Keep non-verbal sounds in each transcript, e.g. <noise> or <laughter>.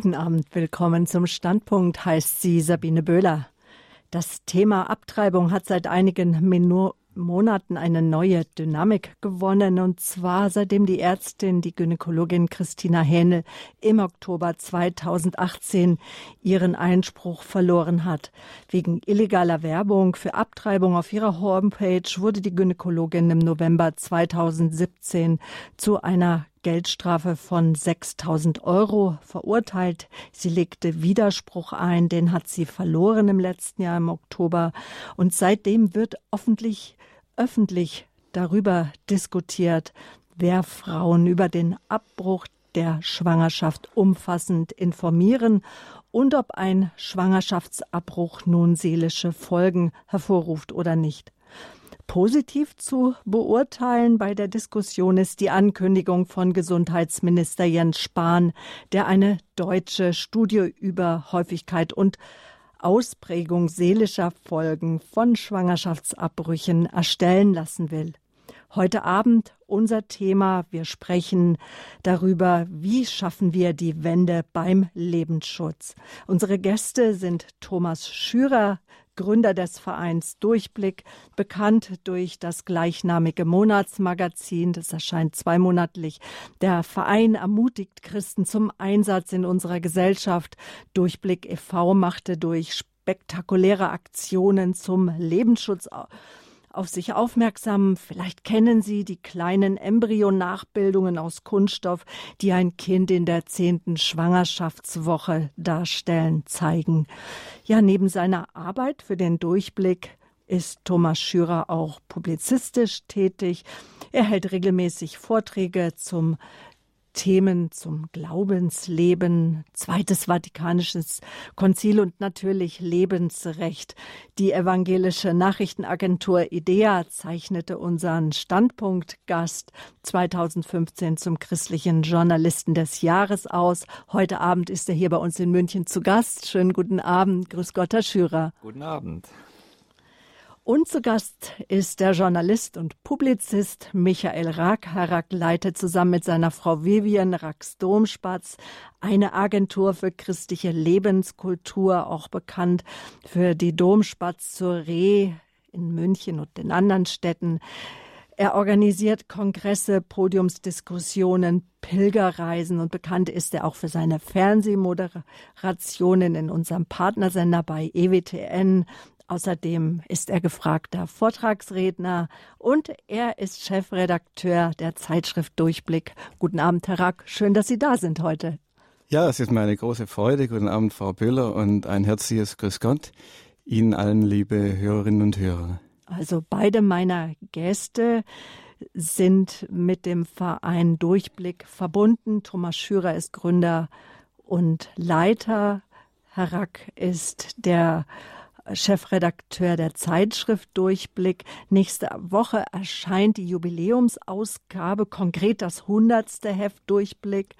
Guten Abend, willkommen zum Standpunkt, heißt sie Sabine Böhler. Das Thema Abtreibung hat seit einigen Minuten Monaten eine neue Dynamik gewonnen, und zwar seitdem die Ärztin, die Gynäkologin Christina Hähnel im Oktober 2018 ihren Einspruch verloren hat. Wegen illegaler Werbung für Abtreibung auf ihrer Homepage wurde die Gynäkologin im November 2017 zu einer Geldstrafe von 6000 Euro verurteilt. Sie legte Widerspruch ein, den hat sie verloren im letzten Jahr im Oktober. Und seitdem wird öffentlich, öffentlich darüber diskutiert, wer Frauen über den Abbruch der Schwangerschaft umfassend informieren und ob ein Schwangerschaftsabbruch nun seelische Folgen hervorruft oder nicht. Positiv zu beurteilen bei der Diskussion ist die Ankündigung von Gesundheitsminister Jens Spahn, der eine deutsche Studie über Häufigkeit und Ausprägung seelischer Folgen von Schwangerschaftsabbrüchen erstellen lassen will. Heute Abend unser Thema. Wir sprechen darüber, wie schaffen wir die Wende beim Lebensschutz. Unsere Gäste sind Thomas Schürer, Gründer des Vereins Durchblick, bekannt durch das gleichnamige Monatsmagazin. Das erscheint zweimonatlich. Der Verein ermutigt Christen zum Einsatz in unserer Gesellschaft. Durchblick e.V. machte durch spektakuläre Aktionen zum Lebensschutz auf sich aufmerksam. Vielleicht kennen Sie die kleinen Embryonachbildungen aus Kunststoff, die ein Kind in der zehnten Schwangerschaftswoche darstellen, zeigen. Ja, neben seiner Arbeit für den Durchblick ist Thomas Schürer auch publizistisch tätig. Er hält regelmäßig Vorträge zum Themen zum Glaubensleben, Zweites Vatikanisches Konzil und natürlich Lebensrecht. Die evangelische Nachrichtenagentur IDEA zeichnete unseren Standpunktgast 2015 zum christlichen Journalisten des Jahres aus. Heute Abend ist er hier bei uns in München zu Gast. Schönen guten Abend. Grüß Gott, Herr Schürer. Guten Abend. Und zu Gast ist der Journalist und Publizist Michael Rack. Herr Rack leitet zusammen mit seiner Frau Vivian Racks Domspatz eine Agentur für christliche Lebenskultur, auch bekannt für die Domspatz zur Reh in München und in anderen Städten. Er organisiert Kongresse, Podiumsdiskussionen, Pilgerreisen und bekannt ist er auch für seine Fernsehmoderationen in unserem Partnersender bei EWTN Außerdem ist er gefragter Vortragsredner und er ist Chefredakteur der Zeitschrift Durchblick. Guten Abend, Herr Rack. Schön, dass Sie da sind heute. Ja, es ist mir eine große Freude. Guten Abend, Frau Böhler, und ein herzliches Grüß Gott Ihnen allen, liebe Hörerinnen und Hörer. Also beide meiner Gäste sind mit dem Verein Durchblick verbunden. Thomas Schürer ist Gründer und Leiter. Herr Rack ist der Chefredakteur der Zeitschrift Durchblick. Nächste Woche erscheint die Jubiläumsausgabe, konkret das hundertste Heft Durchblick.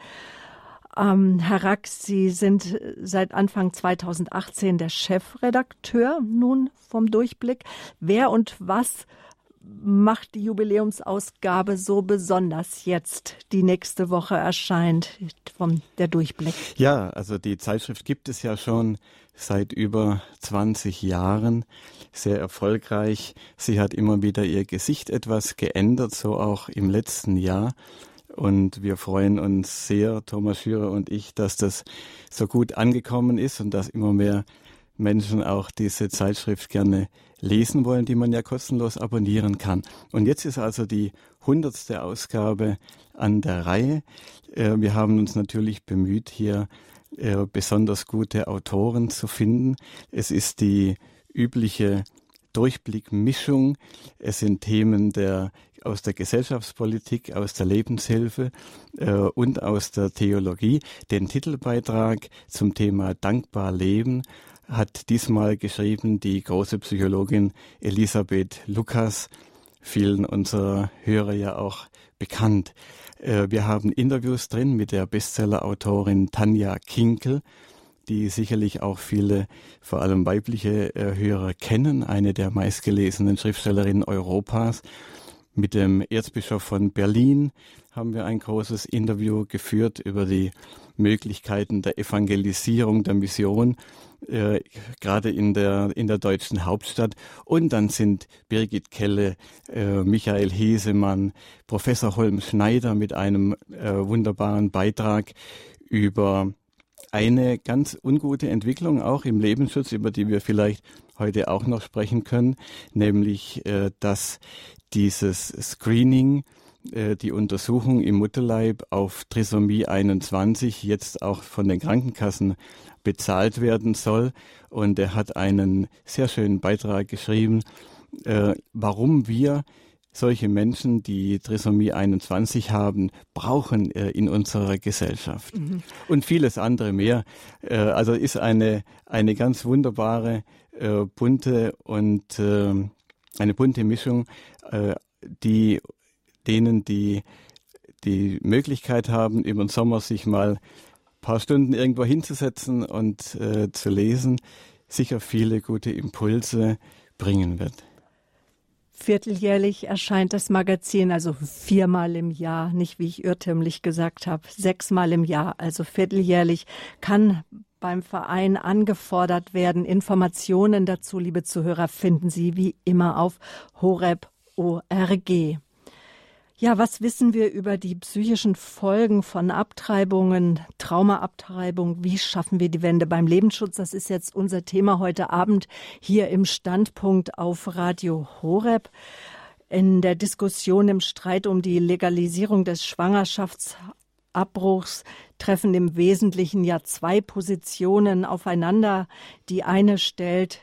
Ähm, Herr Rack, Sie sind seit Anfang 2018 der Chefredakteur nun vom Durchblick. Wer und was macht die Jubiläumsausgabe so besonders jetzt, die nächste Woche erscheint, vom der Durchblick? Ja, also die Zeitschrift gibt es ja schon seit über 20 Jahren, sehr erfolgreich. Sie hat immer wieder ihr Gesicht etwas geändert, so auch im letzten Jahr. Und wir freuen uns sehr, Thomas Schürer und ich, dass das so gut angekommen ist und dass immer mehr Menschen auch diese Zeitschrift gerne lesen wollen, die man ja kostenlos abonnieren kann. Und jetzt ist also die hundertste Ausgabe an der Reihe. Äh, wir haben uns natürlich bemüht, hier äh, besonders gute Autoren zu finden. Es ist die übliche Durchblickmischung. Es sind Themen der aus der Gesellschaftspolitik, aus der Lebenshilfe äh, und aus der Theologie. Den Titelbeitrag zum Thema Dankbar Leben hat diesmal geschrieben die große Psychologin Elisabeth Lukas, vielen unserer Hörer ja auch bekannt. Äh, wir haben Interviews drin mit der Bestsellerautorin Tanja Kinkel, die sicherlich auch viele, vor allem weibliche äh, Hörer kennen, eine der meistgelesenen Schriftstellerinnen Europas. Mit dem Erzbischof von Berlin haben wir ein großes Interview geführt über die Möglichkeiten der Evangelisierung, der Mission, äh, gerade in der, in der deutschen Hauptstadt. Und dann sind Birgit Kelle, äh, Michael Hesemann, Professor Holm Schneider mit einem äh, wunderbaren Beitrag über eine ganz ungute Entwicklung auch im Lebensschutz, über die wir vielleicht heute auch noch sprechen können, nämlich äh, dass dieses Screening, die Untersuchung im Mutterleib auf Trisomie 21 jetzt auch von den Krankenkassen bezahlt werden soll. Und er hat einen sehr schönen Beitrag geschrieben, äh, warum wir solche Menschen, die Trisomie 21 haben, brauchen äh, in unserer Gesellschaft. Mhm. Und vieles andere mehr. Äh, also ist eine, eine ganz wunderbare, äh, bunte und äh, eine bunte Mischung, äh, die denen, die die Möglichkeit haben, über den Sommer sich mal ein paar Stunden irgendwo hinzusetzen und äh, zu lesen, sicher viele gute Impulse bringen wird. Vierteljährlich erscheint das Magazin, also viermal im Jahr, nicht wie ich irrtümlich gesagt habe, sechsmal im Jahr, also vierteljährlich kann beim Verein angefordert werden. Informationen dazu, liebe Zuhörer, finden Sie wie immer auf horeb.org. Ja, was wissen wir über die psychischen Folgen von Abtreibungen, Traumaabtreibung? Wie schaffen wir die Wende beim Lebensschutz? Das ist jetzt unser Thema heute Abend hier im Standpunkt auf Radio Horeb. In der Diskussion im Streit um die Legalisierung des Schwangerschaftsabbruchs treffen im Wesentlichen ja zwei Positionen aufeinander. Die eine stellt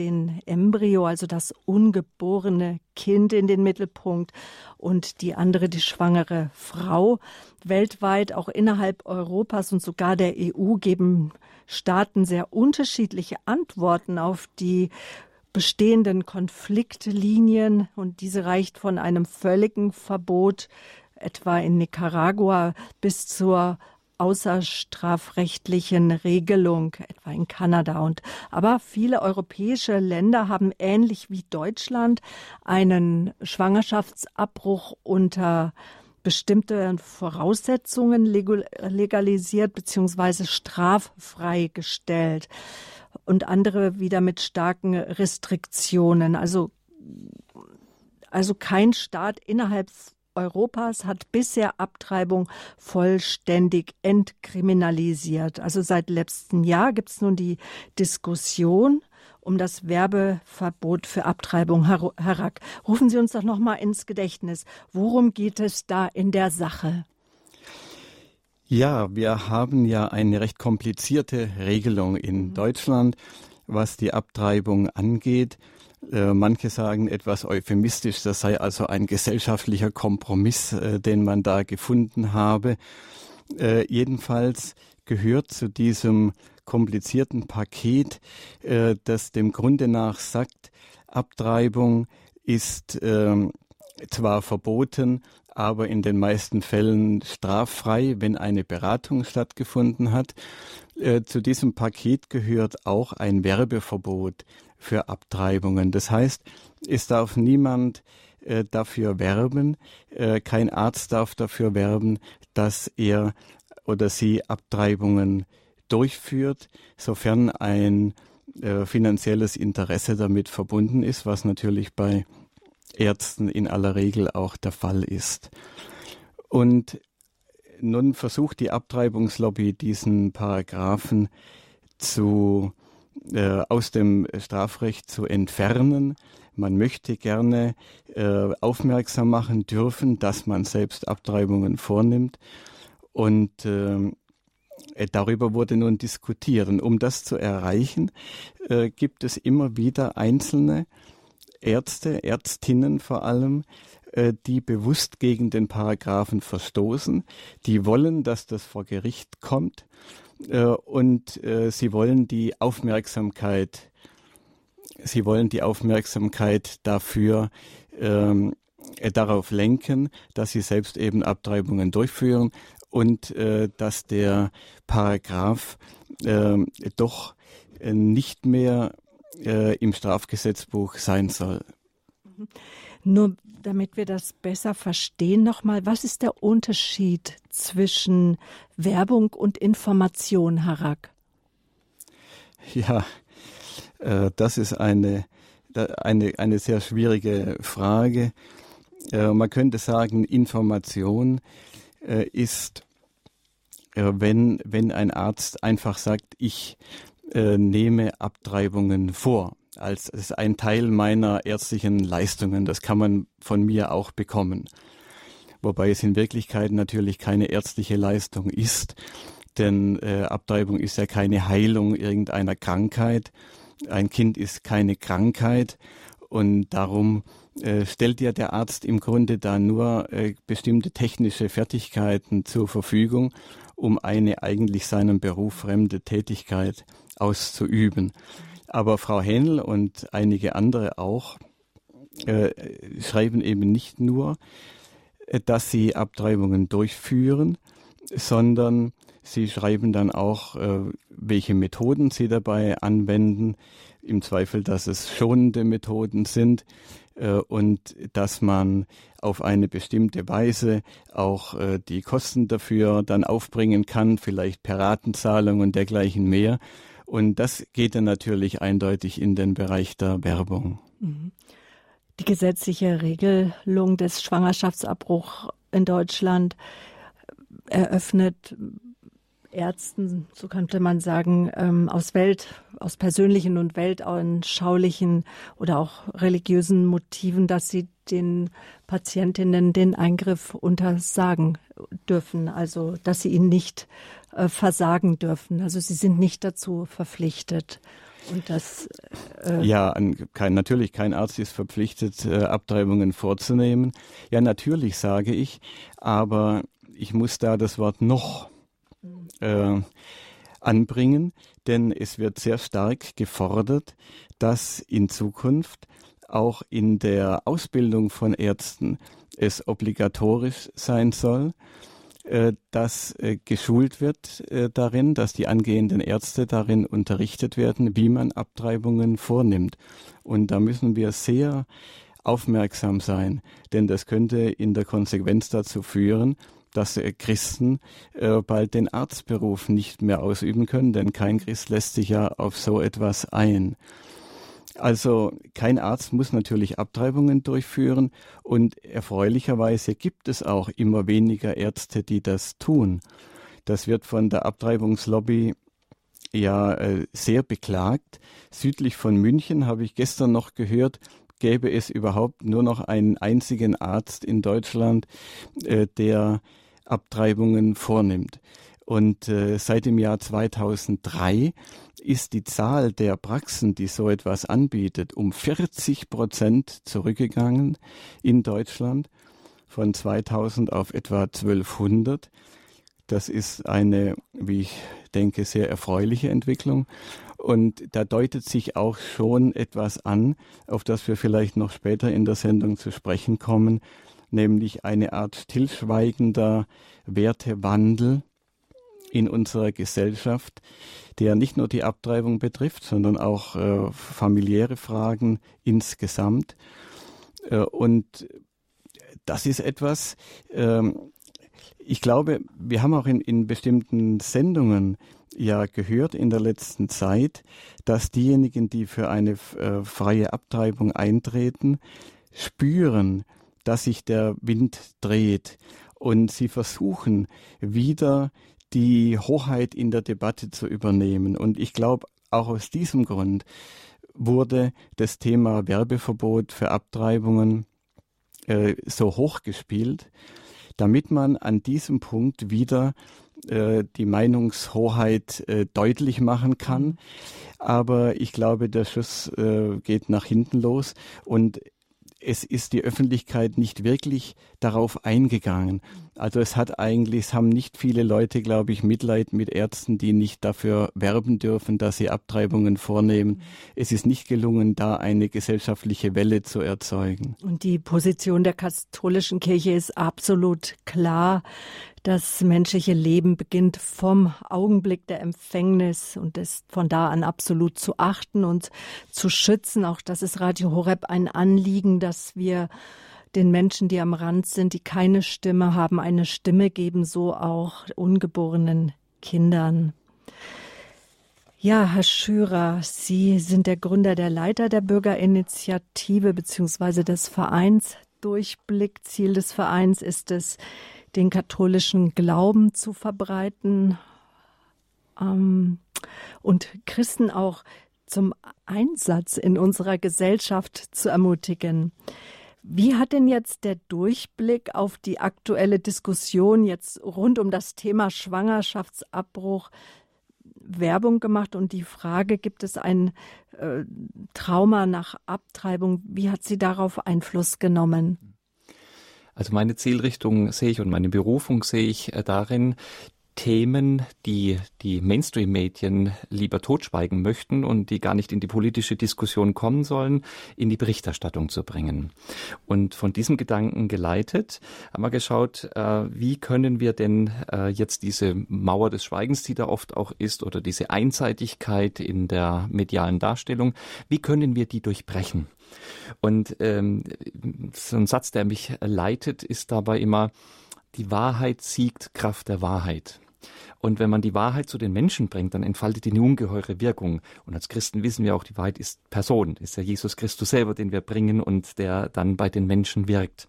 den Embryo, also das ungeborene Kind in den Mittelpunkt und die andere die schwangere Frau. Weltweit, auch innerhalb Europas und sogar der EU geben Staaten sehr unterschiedliche Antworten auf die bestehenden Konfliktlinien und diese reicht von einem völligen Verbot etwa in Nicaragua bis zur außerstrafrechtlichen Regelung, etwa in Kanada. Und aber viele europäische Länder haben ähnlich wie Deutschland einen Schwangerschaftsabbruch unter bestimmte Voraussetzungen legalisiert bzw. straffrei gestellt und andere wieder mit starken Restriktionen. Also, also kein Staat innerhalb Europas hat bisher Abtreibung vollständig entkriminalisiert. Also seit letztem Jahr gibt es nun die Diskussion um das Werbeverbot für Abtreibung herak. Rufen Sie uns doch noch mal ins Gedächtnis. Worum geht es da in der Sache? Ja, wir haben ja eine recht komplizierte Regelung in mhm. Deutschland, was die Abtreibung angeht. Äh, manche sagen etwas euphemistisch, das sei also ein gesellschaftlicher Kompromiss, äh, den man da gefunden habe. Äh, jedenfalls gehört zu diesem komplizierten Paket, das dem Grunde nach sagt, Abtreibung ist ähm, zwar verboten, aber in den meisten Fällen straffrei, wenn eine Beratung stattgefunden hat. zu diesem Paket gehört auch ein Werbeverbot für Abtreibungen. Das heißt, es darf niemand äh, dafür werben, äh, kein Arzt darf dafür werben, dass er oder sie Abtreibungen durchführt, sofern ein äh, finanzielles Interesse damit verbunden ist, was natürlich bei Ärzten in aller Regel auch der Fall ist. Und nun versucht die Abtreibungslobby diesen Paragraphen zu äh, aus dem Strafrecht zu entfernen. Man möchte gerne äh, aufmerksam machen dürfen, dass man selbst Abtreibungen vornimmt. Und äh, darüber wurde nun diskutiert. Und um das zu erreichen, äh, gibt es immer wieder einzelne Ärzte, Ärztinnen vor allem, äh, die bewusst gegen den Paragraphen verstoßen, die wollen, dass das vor Gericht kommt äh, und äh, sie wollen die Aufmerksamkeit, sie wollen die Aufmerksamkeit dafür ähm, äh, darauf lenken, dass sie selbst eben Abtreibungen durchführen und äh, dass der Paragraph äh, doch nicht mehr äh, im Strafgesetzbuch sein soll. Nur damit wir das besser verstehen, nochmal, was ist der Unterschied zwischen Werbung und Information, Harak? Ja, äh, das ist eine, eine, eine sehr schwierige Frage. Äh, man könnte sagen, Information äh, ist, wenn, wenn ein Arzt einfach sagt, ich nehme Abtreibungen vor als, als ein Teil meiner ärztlichen Leistungen. Das kann man von mir auch bekommen. Wobei es in Wirklichkeit natürlich keine ärztliche Leistung ist, denn äh, Abtreibung ist ja keine Heilung irgendeiner Krankheit. Ein Kind ist keine Krankheit und darum äh, stellt ja der Arzt im Grunde da nur äh, bestimmte technische Fertigkeiten zur Verfügung, um eine eigentlich seinem Beruf fremde Tätigkeit auszuüben. Aber Frau Hähnel und einige andere auch äh, schreiben eben nicht nur, äh, dass sie Abtreibungen durchführen, sondern sie schreiben dann auch, äh, welche Methoden sie dabei anwenden, im Zweifel, dass es schonende Methoden sind äh, und dass man auf eine bestimmte Weise auch äh, die Kosten dafür dann aufbringen kann, vielleicht per Ratenzahlung und dergleichen mehr. Und das geht dann natürlich eindeutig in den Bereich der Werbung. Mhm. Die gesetzliche Regelung des Schwangerschaftsabbruchs in Deutschland eröffnet Ärzten, so könnte man sagen, ähm, aus Welt, aus persönlichen und weltanschaulichen oder auch religiösen Motiven, dass sie den Patientinnen den Eingriff untersagen dürfen, also dass sie ihn nicht äh, versagen dürfen. Also sie sind nicht dazu verpflichtet. Und das äh ja, kein, natürlich kein Arzt ist verpflichtet, äh, Abtreibungen vorzunehmen. Ja, natürlich sage ich, aber ich muss da das Wort noch äh, anbringen, denn es wird sehr stark gefordert, dass in Zukunft auch in der Ausbildung von Ärzten es obligatorisch sein soll, äh, dass äh, geschult wird äh, darin, dass die angehenden Ärzte darin unterrichtet werden, wie man Abtreibungen vornimmt. Und da müssen wir sehr aufmerksam sein, denn das könnte in der Konsequenz dazu führen, dass Christen bald den Arztberuf nicht mehr ausüben können, denn kein Christ lässt sich ja auf so etwas ein. Also kein Arzt muss natürlich Abtreibungen durchführen und erfreulicherweise gibt es auch immer weniger Ärzte, die das tun. Das wird von der Abtreibungslobby ja äh, sehr beklagt. Südlich von München habe ich gestern noch gehört, gäbe es überhaupt nur noch einen einzigen Arzt in Deutschland, äh, der Abtreibungen vornimmt. Und äh, seit dem Jahr 2003 ist die Zahl der Praxen, die so etwas anbietet, um 40 Prozent zurückgegangen in Deutschland von 2000 auf etwa 1200. Das ist eine, wie ich denke, sehr erfreuliche Entwicklung. Und da deutet sich auch schon etwas an, auf das wir vielleicht noch später in der Sendung zu sprechen kommen, nämlich eine Art stillschweigender Wertewandel in unserer Gesellschaft, der nicht nur die Abtreibung betrifft, sondern auch äh, familiäre Fragen insgesamt. Äh, und das ist etwas, äh, ich glaube, wir haben auch in, in bestimmten Sendungen ja gehört in der letzten Zeit, dass diejenigen, die für eine äh, freie Abtreibung eintreten, spüren, dass sich der Wind dreht und sie versuchen wieder die Hoheit in der Debatte zu übernehmen. Und ich glaube, auch aus diesem Grund wurde das Thema Werbeverbot für Abtreibungen äh, so hochgespielt, damit man an diesem Punkt wieder äh, die Meinungshoheit äh, deutlich machen kann. Aber ich glaube, der Schuss äh, geht nach hinten los und es ist die Öffentlichkeit nicht wirklich darauf eingegangen. Also es hat eigentlich, es haben nicht viele Leute, glaube ich, Mitleid mit Ärzten, die nicht dafür werben dürfen, dass sie Abtreibungen vornehmen. Es ist nicht gelungen, da eine gesellschaftliche Welle zu erzeugen. Und die Position der katholischen Kirche ist absolut klar. Das menschliche Leben beginnt vom Augenblick der Empfängnis und ist von da an absolut zu achten und zu schützen. Auch das ist Radio Horeb ein Anliegen, dass wir den Menschen, die am Rand sind, die keine Stimme haben, eine Stimme geben, so auch ungeborenen Kindern. Ja, Herr Schürer, Sie sind der Gründer, der Leiter der Bürgerinitiative bzw. des Vereins Durchblick. Ziel des Vereins ist es, den katholischen Glauben zu verbreiten ähm, und Christen auch zum Einsatz in unserer Gesellschaft zu ermutigen. Wie hat denn jetzt der Durchblick auf die aktuelle Diskussion jetzt rund um das Thema Schwangerschaftsabbruch Werbung gemacht und die Frage, gibt es ein äh, Trauma nach Abtreibung, wie hat sie darauf Einfluss genommen? Also meine Zielrichtung sehe ich und meine Berufung sehe ich äh, darin, Themen, die die Mainstream-Medien lieber totschweigen möchten und die gar nicht in die politische Diskussion kommen sollen, in die Berichterstattung zu bringen. Und von diesem Gedanken geleitet haben wir geschaut, äh, wie können wir denn äh, jetzt diese Mauer des Schweigens, die da oft auch ist, oder diese Einseitigkeit in der medialen Darstellung, wie können wir die durchbrechen? Und ähm, so ein Satz, der mich leitet, ist dabei immer, die Wahrheit siegt Kraft der Wahrheit. Und wenn man die Wahrheit zu den Menschen bringt, dann entfaltet die eine ungeheure Wirkung. Und als Christen wissen wir auch, die Wahrheit ist Person, ist ja Jesus Christus selber, den wir bringen und der dann bei den Menschen wirkt.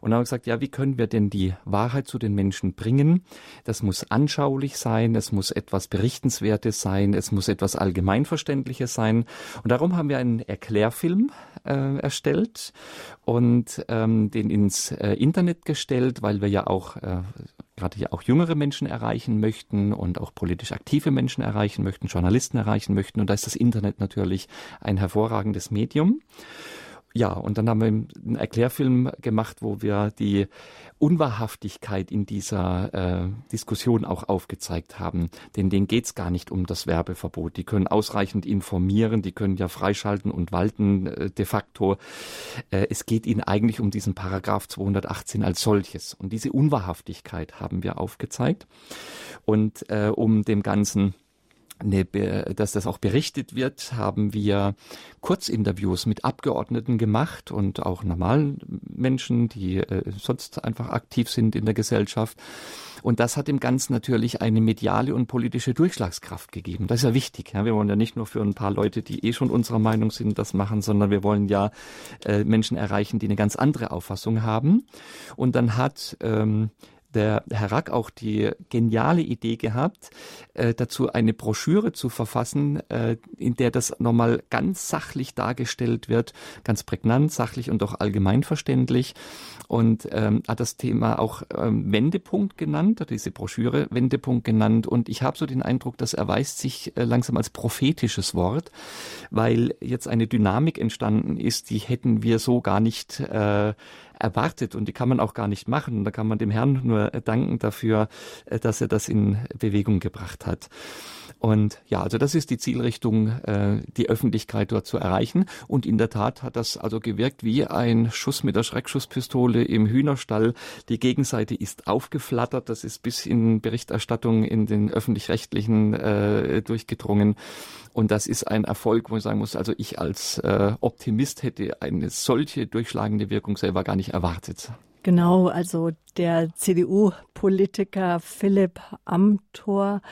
Und haben gesagt, ja, wie können wir denn die Wahrheit zu den Menschen bringen? Das muss anschaulich sein, es muss etwas Berichtenswertes sein, es muss etwas Allgemeinverständliches sein. Und darum haben wir einen Erklärfilm äh, erstellt und ähm, den ins äh, Internet gestellt, weil wir ja auch äh, gerade ja auch jüngere Menschen erreichen möchten und auch politisch aktive Menschen erreichen möchten, Journalisten erreichen möchten. Und da ist das Internet natürlich ein hervorragendes Medium. Ja, und dann haben wir einen Erklärfilm gemacht, wo wir die Unwahrhaftigkeit in dieser äh, Diskussion auch aufgezeigt haben. Denn denen geht's gar nicht um das Werbeverbot. Die können ausreichend informieren, die können ja freischalten und walten äh, de facto. Äh, es geht ihnen eigentlich um diesen Paragraph 218 als solches. Und diese Unwahrhaftigkeit haben wir aufgezeigt. Und äh, um dem Ganzen eine, dass das auch berichtet wird, haben wir Kurzinterviews mit Abgeordneten gemacht und auch normalen Menschen, die äh, sonst einfach aktiv sind in der Gesellschaft. Und das hat dem Ganzen natürlich eine mediale und politische Durchschlagskraft gegeben. Das ist ja wichtig. Ja. Wir wollen ja nicht nur für ein paar Leute, die eh schon unserer Meinung sind, das machen, sondern wir wollen ja äh, Menschen erreichen, die eine ganz andere Auffassung haben. Und dann hat ähm, der Herr Rack auch die geniale Idee gehabt, äh, dazu eine Broschüre zu verfassen, äh, in der das nochmal ganz sachlich dargestellt wird, ganz prägnant, sachlich und auch allgemeinverständlich. Und ähm, hat das Thema auch ähm, Wendepunkt genannt, hat diese Broschüre Wendepunkt genannt. Und ich habe so den Eindruck, das erweist sich äh, langsam als prophetisches Wort, weil jetzt eine Dynamik entstanden ist, die hätten wir so gar nicht äh, erwartet und die kann man auch gar nicht machen. Und da kann man dem Herrn nur danken dafür, äh, dass er das in Bewegung gebracht hat. Und ja, also das ist die Zielrichtung, äh, die Öffentlichkeit dort zu erreichen. Und in der Tat hat das also gewirkt wie ein Schuss mit der Schreckschusspistole im Hühnerstall. Die Gegenseite ist aufgeflattert. Das ist bis in Berichterstattung in den öffentlich-rechtlichen äh, durchgedrungen. Und das ist ein Erfolg, wo ich sagen muss, also ich als äh, Optimist hätte eine solche durchschlagende Wirkung selber gar nicht erwartet. Genau, also der CDU-Politiker Philipp Amthor,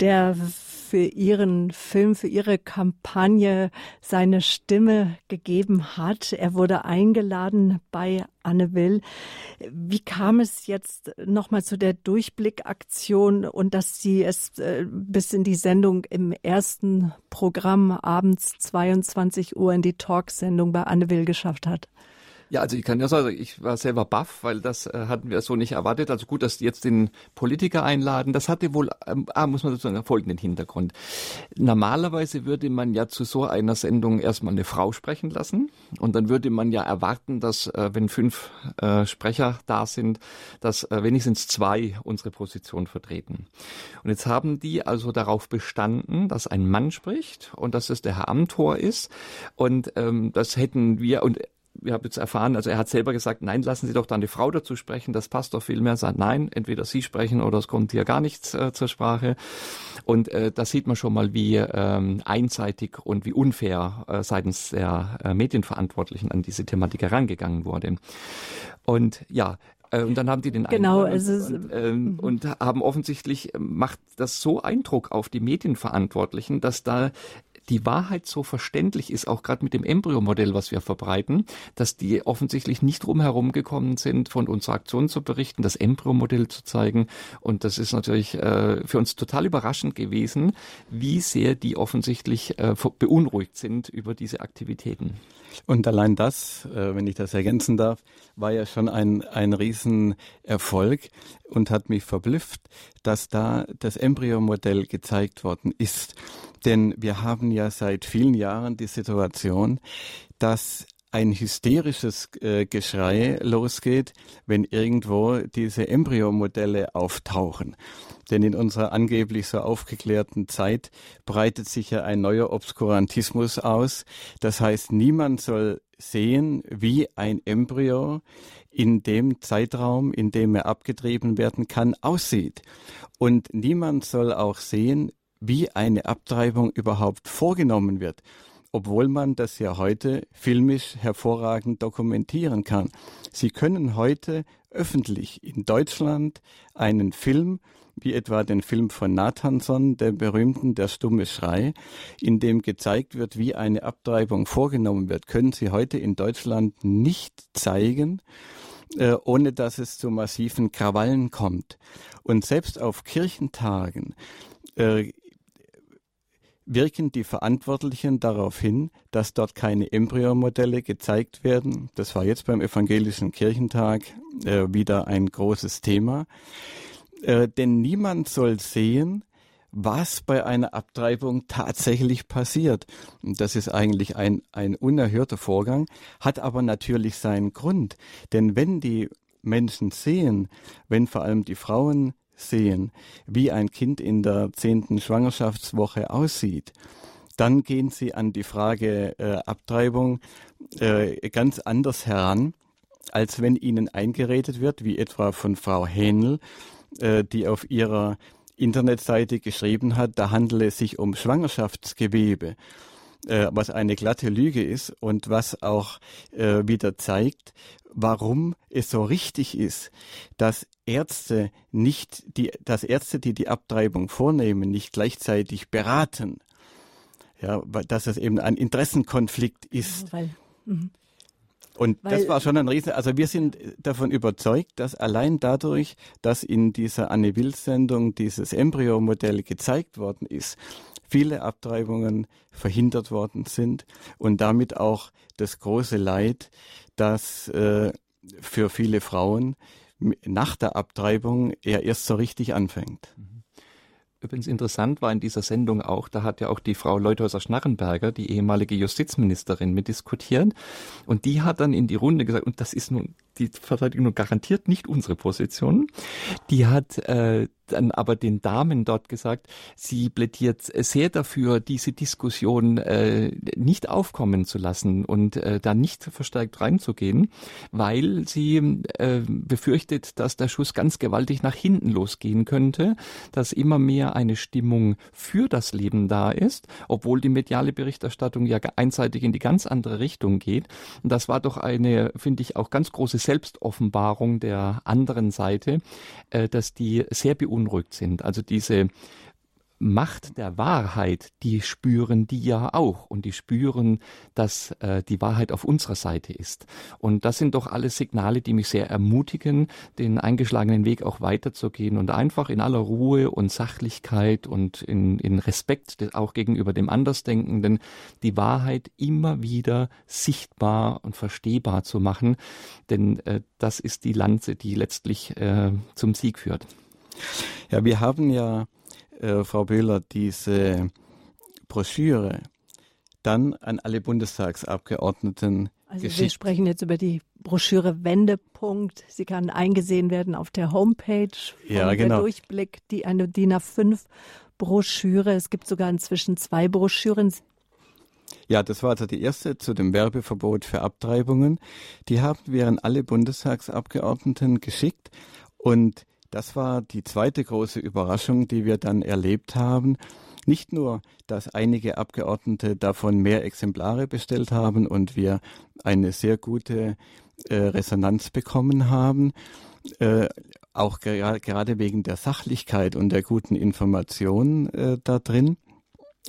der für ihren Film, für ihre Kampagne seine Stimme gegeben hat. Er wurde eingeladen bei Anne Will. Wie kam es jetzt nochmal zu der Durchblickaktion und dass sie es äh, bis in die Sendung im ersten Programm abends 22 Uhr in die Talksendung bei Anne Will geschafft hat? Ja, also ich kann ja sagen, ich war selber baff, weil das äh, hatten wir so nicht erwartet. Also gut, dass die jetzt den Politiker einladen. Das hatte wohl, ähm, ah, muss man sozusagen folgenden Hintergrund. Normalerweise würde man ja zu so einer Sendung erstmal eine Frau sprechen lassen und dann würde man ja erwarten, dass äh, wenn fünf äh, Sprecher da sind, dass äh, wenigstens zwei unsere Position vertreten. Und jetzt haben die also darauf bestanden, dass ein Mann spricht und dass es der Herr Amtor ist und ähm, das hätten wir und wir haben jetzt erfahren, also er hat selber gesagt, nein, lassen Sie doch da eine Frau dazu sprechen, das passt doch viel mehr. Sagt, nein, entweder Sie sprechen oder es kommt hier gar nichts äh, zur Sprache. Und äh, da sieht man schon mal, wie ähm, einseitig und wie unfair äh, seitens der äh, Medienverantwortlichen an diese Thematik herangegangen wurde. Und ja, äh, und dann haben die den genau, also und, ähm, und haben offensichtlich macht das so Eindruck auf die Medienverantwortlichen, dass da die Wahrheit so verständlich ist, auch gerade mit dem Embryomodell, was wir verbreiten, dass die offensichtlich nicht rumherum gekommen sind, von unserer Aktion zu berichten, das Embryomodell zu zeigen. Und das ist natürlich äh, für uns total überraschend gewesen, wie sehr die offensichtlich äh, beunruhigt sind über diese Aktivitäten. Und allein das, äh, wenn ich das ergänzen darf, war ja schon ein, ein Riesenerfolg und hat mich verblüfft, dass da das Embryomodell gezeigt worden ist. Denn wir haben ja seit vielen Jahren die Situation, dass ein hysterisches äh, Geschrei losgeht, wenn irgendwo diese Embryomodelle auftauchen. Denn in unserer angeblich so aufgeklärten Zeit breitet sich ja ein neuer Obskurantismus aus. Das heißt, niemand soll sehen, wie ein Embryo in dem Zeitraum, in dem er abgetrieben werden kann, aussieht. Und niemand soll auch sehen, wie eine Abtreibung überhaupt vorgenommen wird, obwohl man das ja heute filmisch hervorragend dokumentieren kann. Sie können heute öffentlich in Deutschland einen Film, wie etwa den Film von Nathanson, der berühmten Der stumme Schrei, in dem gezeigt wird, wie eine Abtreibung vorgenommen wird, können Sie heute in Deutschland nicht zeigen, äh, ohne dass es zu massiven Krawallen kommt. Und selbst auf Kirchentagen äh, wirken die Verantwortlichen darauf hin, dass dort keine Embryomodelle gezeigt werden. Das war jetzt beim Evangelischen Kirchentag äh, wieder ein großes Thema. Äh, denn niemand soll sehen, was bei einer Abtreibung tatsächlich passiert. Das ist eigentlich ein, ein unerhörter Vorgang, hat aber natürlich seinen Grund. Denn wenn die Menschen sehen, wenn vor allem die Frauen sehen, wie ein Kind in der zehnten Schwangerschaftswoche aussieht, dann gehen sie an die Frage äh, Abtreibung äh, ganz anders heran, als wenn ihnen eingeredet wird, wie etwa von Frau Hähnl, äh, die auf ihrer Internetseite geschrieben hat, da handele es sich um Schwangerschaftsgewebe äh, was eine glatte Lüge ist und was auch äh, wieder zeigt, warum es so richtig ist, dass Ärzte nicht die, dass Ärzte, die die Abtreibung vornehmen, nicht gleichzeitig beraten. Ja, dass es eben ein Interessenkonflikt ist. Weil, mhm. Und Weil, das war schon ein Riesen. Also wir sind davon überzeugt, dass allein dadurch, dass in dieser Anne Will Sendung dieses Embryo-Modell gezeigt worden ist, viele Abtreibungen verhindert worden sind und damit auch das große Leid, das äh, für viele Frauen nach der Abtreibung er erst so richtig anfängt. Mhm. Übrigens interessant war in dieser Sendung auch, da hat ja auch die Frau Leuthäuser-Schnarrenberger, die ehemalige Justizministerin, mitdiskutiert. Und die hat dann in die Runde gesagt, und das ist nun die Verteidigung garantiert nicht unsere Position. Die hat äh, dann aber den Damen dort gesagt, sie plädiert sehr dafür, diese Diskussion äh, nicht aufkommen zu lassen und äh, da nicht verstärkt reinzugehen, weil sie äh, befürchtet, dass der Schuss ganz gewaltig nach hinten losgehen könnte, dass immer mehr eine Stimmung für das Leben da ist, obwohl die mediale Berichterstattung ja einseitig in die ganz andere Richtung geht. Und das war doch eine, finde ich, auch ganz große Selbstoffenbarung der anderen Seite, äh, dass die sehr beunruhigt sind. Also diese Macht der Wahrheit, die spüren die ja auch und die spüren, dass äh, die Wahrheit auf unserer Seite ist. Und das sind doch alles Signale, die mich sehr ermutigen, den eingeschlagenen Weg auch weiterzugehen und einfach in aller Ruhe und Sachlichkeit und in, in Respekt auch gegenüber dem Andersdenkenden die Wahrheit immer wieder sichtbar und verstehbar zu machen. Denn äh, das ist die Lanze, die letztlich äh, zum Sieg führt. Ja, wir haben ja äh, Frau Böhler, diese Broschüre dann an alle Bundestagsabgeordneten also geschickt. Wir sprechen jetzt über die Broschüre Wendepunkt. Sie kann eingesehen werden auf der Homepage. Ja, genau. Der Durchblick, die eine DIN A5 Broschüre. Es gibt sogar inzwischen zwei Broschüren. Ja, das war also die erste zu dem Werbeverbot für Abtreibungen. Die haben wir an alle Bundestagsabgeordneten geschickt und das war die zweite große Überraschung, die wir dann erlebt haben. Nicht nur, dass einige Abgeordnete davon mehr Exemplare bestellt haben und wir eine sehr gute äh, Resonanz bekommen haben, äh, auch ger gerade wegen der Sachlichkeit und der guten Information äh, da drin,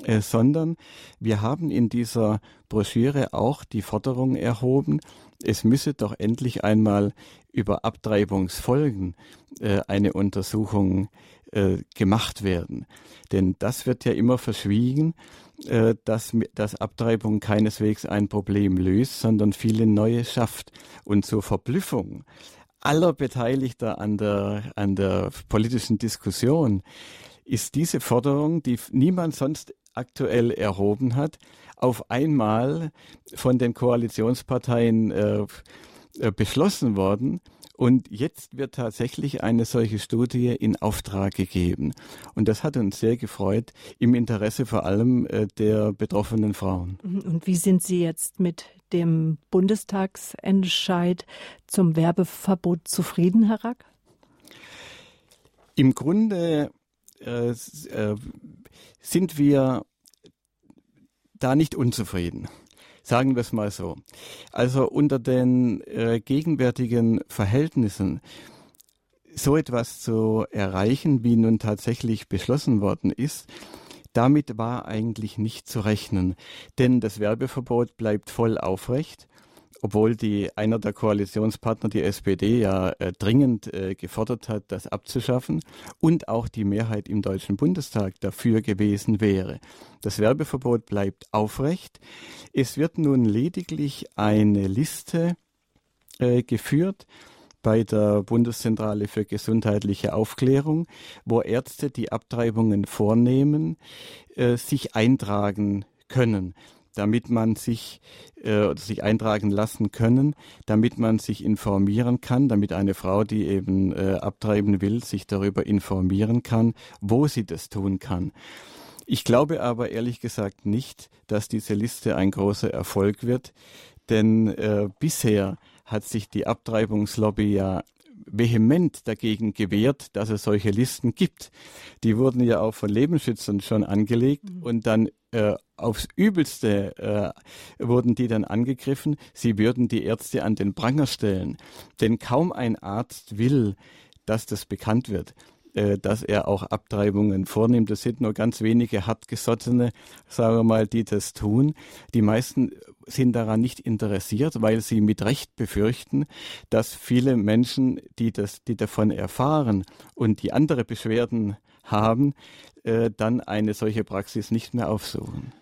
äh, sondern wir haben in dieser Broschüre auch die Forderung erhoben, es müsse doch endlich einmal über Abtreibungsfolgen äh, eine Untersuchung äh, gemacht werden. Denn das wird ja immer verschwiegen, äh, dass, dass Abtreibung keineswegs ein Problem löst, sondern viele neue schafft. Und zur Verblüffung aller Beteiligter an der, an der politischen Diskussion ist diese Forderung, die niemand sonst aktuell erhoben hat, auf einmal von den Koalitionsparteien äh, äh, beschlossen worden. Und jetzt wird tatsächlich eine solche Studie in Auftrag gegeben. Und das hat uns sehr gefreut, im Interesse vor allem äh, der betroffenen Frauen. Mhm. Und wie sind Sie jetzt mit dem Bundestagsentscheid zum Werbeverbot zufrieden, Herr Rack? Im Grunde äh, äh, sind wir da nicht unzufrieden. Sagen wir es mal so. Also unter den äh, gegenwärtigen Verhältnissen so etwas zu erreichen, wie nun tatsächlich beschlossen worden ist, damit war eigentlich nicht zu rechnen. Denn das Werbeverbot bleibt voll aufrecht obwohl die einer der Koalitionspartner, die SPD, ja äh, dringend äh, gefordert hat, das abzuschaffen und auch die Mehrheit im Deutschen Bundestag dafür gewesen wäre. Das Werbeverbot bleibt aufrecht. Es wird nun lediglich eine Liste äh, geführt bei der Bundeszentrale für gesundheitliche Aufklärung, wo Ärzte, die Abtreibungen vornehmen, äh, sich eintragen können damit man sich äh, sich eintragen lassen können, damit man sich informieren kann, damit eine Frau, die eben äh, abtreiben will, sich darüber informieren kann, wo sie das tun kann. Ich glaube aber ehrlich gesagt nicht, dass diese Liste ein großer Erfolg wird, denn äh, bisher hat sich die Abtreibungslobby ja vehement dagegen gewehrt, dass es solche Listen gibt. Die wurden ja auch von Lebensschützern schon angelegt mhm. und dann äh, aufs Übelste äh, wurden die dann angegriffen. Sie würden die Ärzte an den Pranger stellen. Denn kaum ein Arzt will, dass das bekannt wird dass er auch Abtreibungen vornimmt. Das sind nur ganz wenige hartgesottene, sagen wir mal, die das tun. Die meisten sind daran nicht interessiert, weil sie mit Recht befürchten, dass viele Menschen, die das, die davon erfahren und die andere Beschwerden haben, äh, dann eine solche Praxis nicht mehr aufsuchen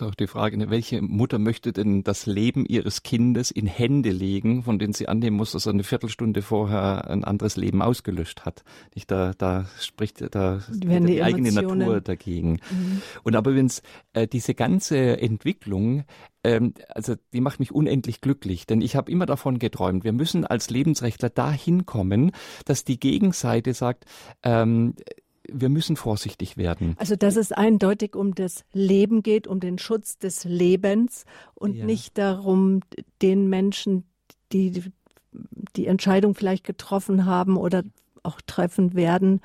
ist auch die Frage, ne, welche Mutter möchte denn das Leben ihres Kindes in Hände legen, von denen sie annehmen muss, dass er eine Viertelstunde vorher ein anderes Leben ausgelöscht hat. Nicht da, da spricht da die, die eigene Natur dagegen. Mhm. Und aber wenn es äh, diese ganze Entwicklung ähm, also die macht mich unendlich glücklich, denn ich habe immer davon geträumt, wir müssen als Lebensrechtler dahin kommen, dass die Gegenseite sagt, ähm, wir müssen vorsichtig werden. Also dass es eindeutig um das Leben geht, um den Schutz des Lebens und ja. nicht darum, den Menschen, die die Entscheidung vielleicht getroffen haben oder auch treffen werden.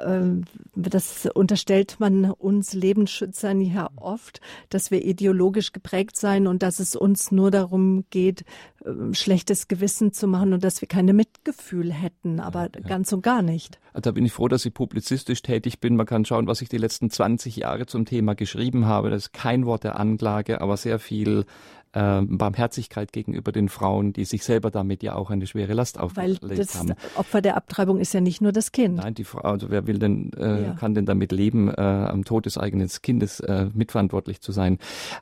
Ähm, das unterstellt man uns Lebensschützern ja oft, dass wir ideologisch geprägt seien und dass es uns nur darum geht, ähm, schlechtes Gewissen zu machen und dass wir keine Mitgefühl hätten, aber ja, ja. ganz und gar nicht. Da bin ich froh, dass ich publizistisch tätig bin. Man kann schauen, was ich die letzten 20 Jahre zum Thema geschrieben habe. Das ist kein Wort der Anklage, aber sehr viel äh, Barmherzigkeit gegenüber den Frauen, die sich selber damit ja auch eine schwere Last auferlegt Weil das haben. Opfer der Abtreibung ist ja nicht nur das Kind. Nein, die Frau, also wer will denn, äh, ja. kann denn damit leben, äh, am Tod des eigenen Kindes äh, mitverantwortlich zu sein?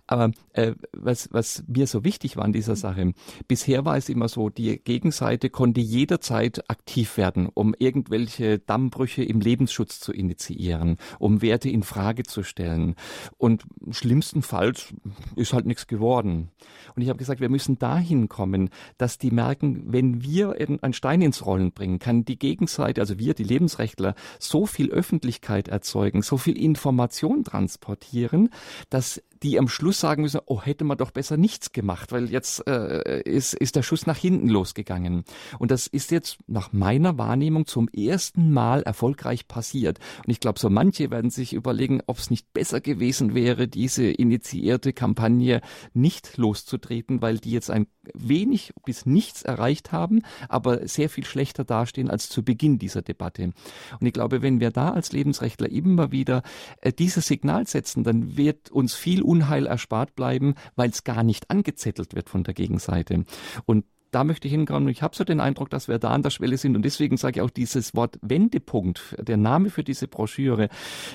Aber äh, was, was mir so wichtig war an dieser Sache, bisher war es immer so, die Gegenseite konnte jederzeit aktiv werden, um irgendwelche Dammbrüche im Lebensschutz zu initiieren, um Werte in Frage zu stellen. Und schlimmstenfalls ist halt nichts geworden. Und ich habe gesagt, wir müssen dahin kommen, dass die merken, wenn wir einen Stein ins Rollen bringen, kann die Gegenseite, also wir, die Lebensrechtler, so viel Öffentlichkeit erzeugen, so viel Information transportieren, dass die am Schluss sagen müssen, oh, hätte man doch besser nichts gemacht, weil jetzt äh, ist, ist der Schuss nach hinten losgegangen. Und das ist jetzt nach meiner Wahrnehmung zum ersten Mal erfolgreich passiert. Und ich glaube, so manche werden sich überlegen, ob es nicht besser gewesen wäre, diese initiierte Kampagne nicht loszutreten, weil die jetzt ein wenig bis nichts erreicht haben, aber sehr viel schlechter dastehen als zu Beginn dieser Debatte. Und ich glaube, wenn wir da als Lebensrechtler immer wieder äh, dieses Signal setzen, dann wird uns viel Unheil erspart bleiben, weil es gar nicht angezettelt wird von der Gegenseite. Und da möchte ich hinkommen. Ich habe so den Eindruck, dass wir da an der Schwelle sind. Und deswegen sage ich auch dieses Wort Wendepunkt, der Name für diese Broschüre,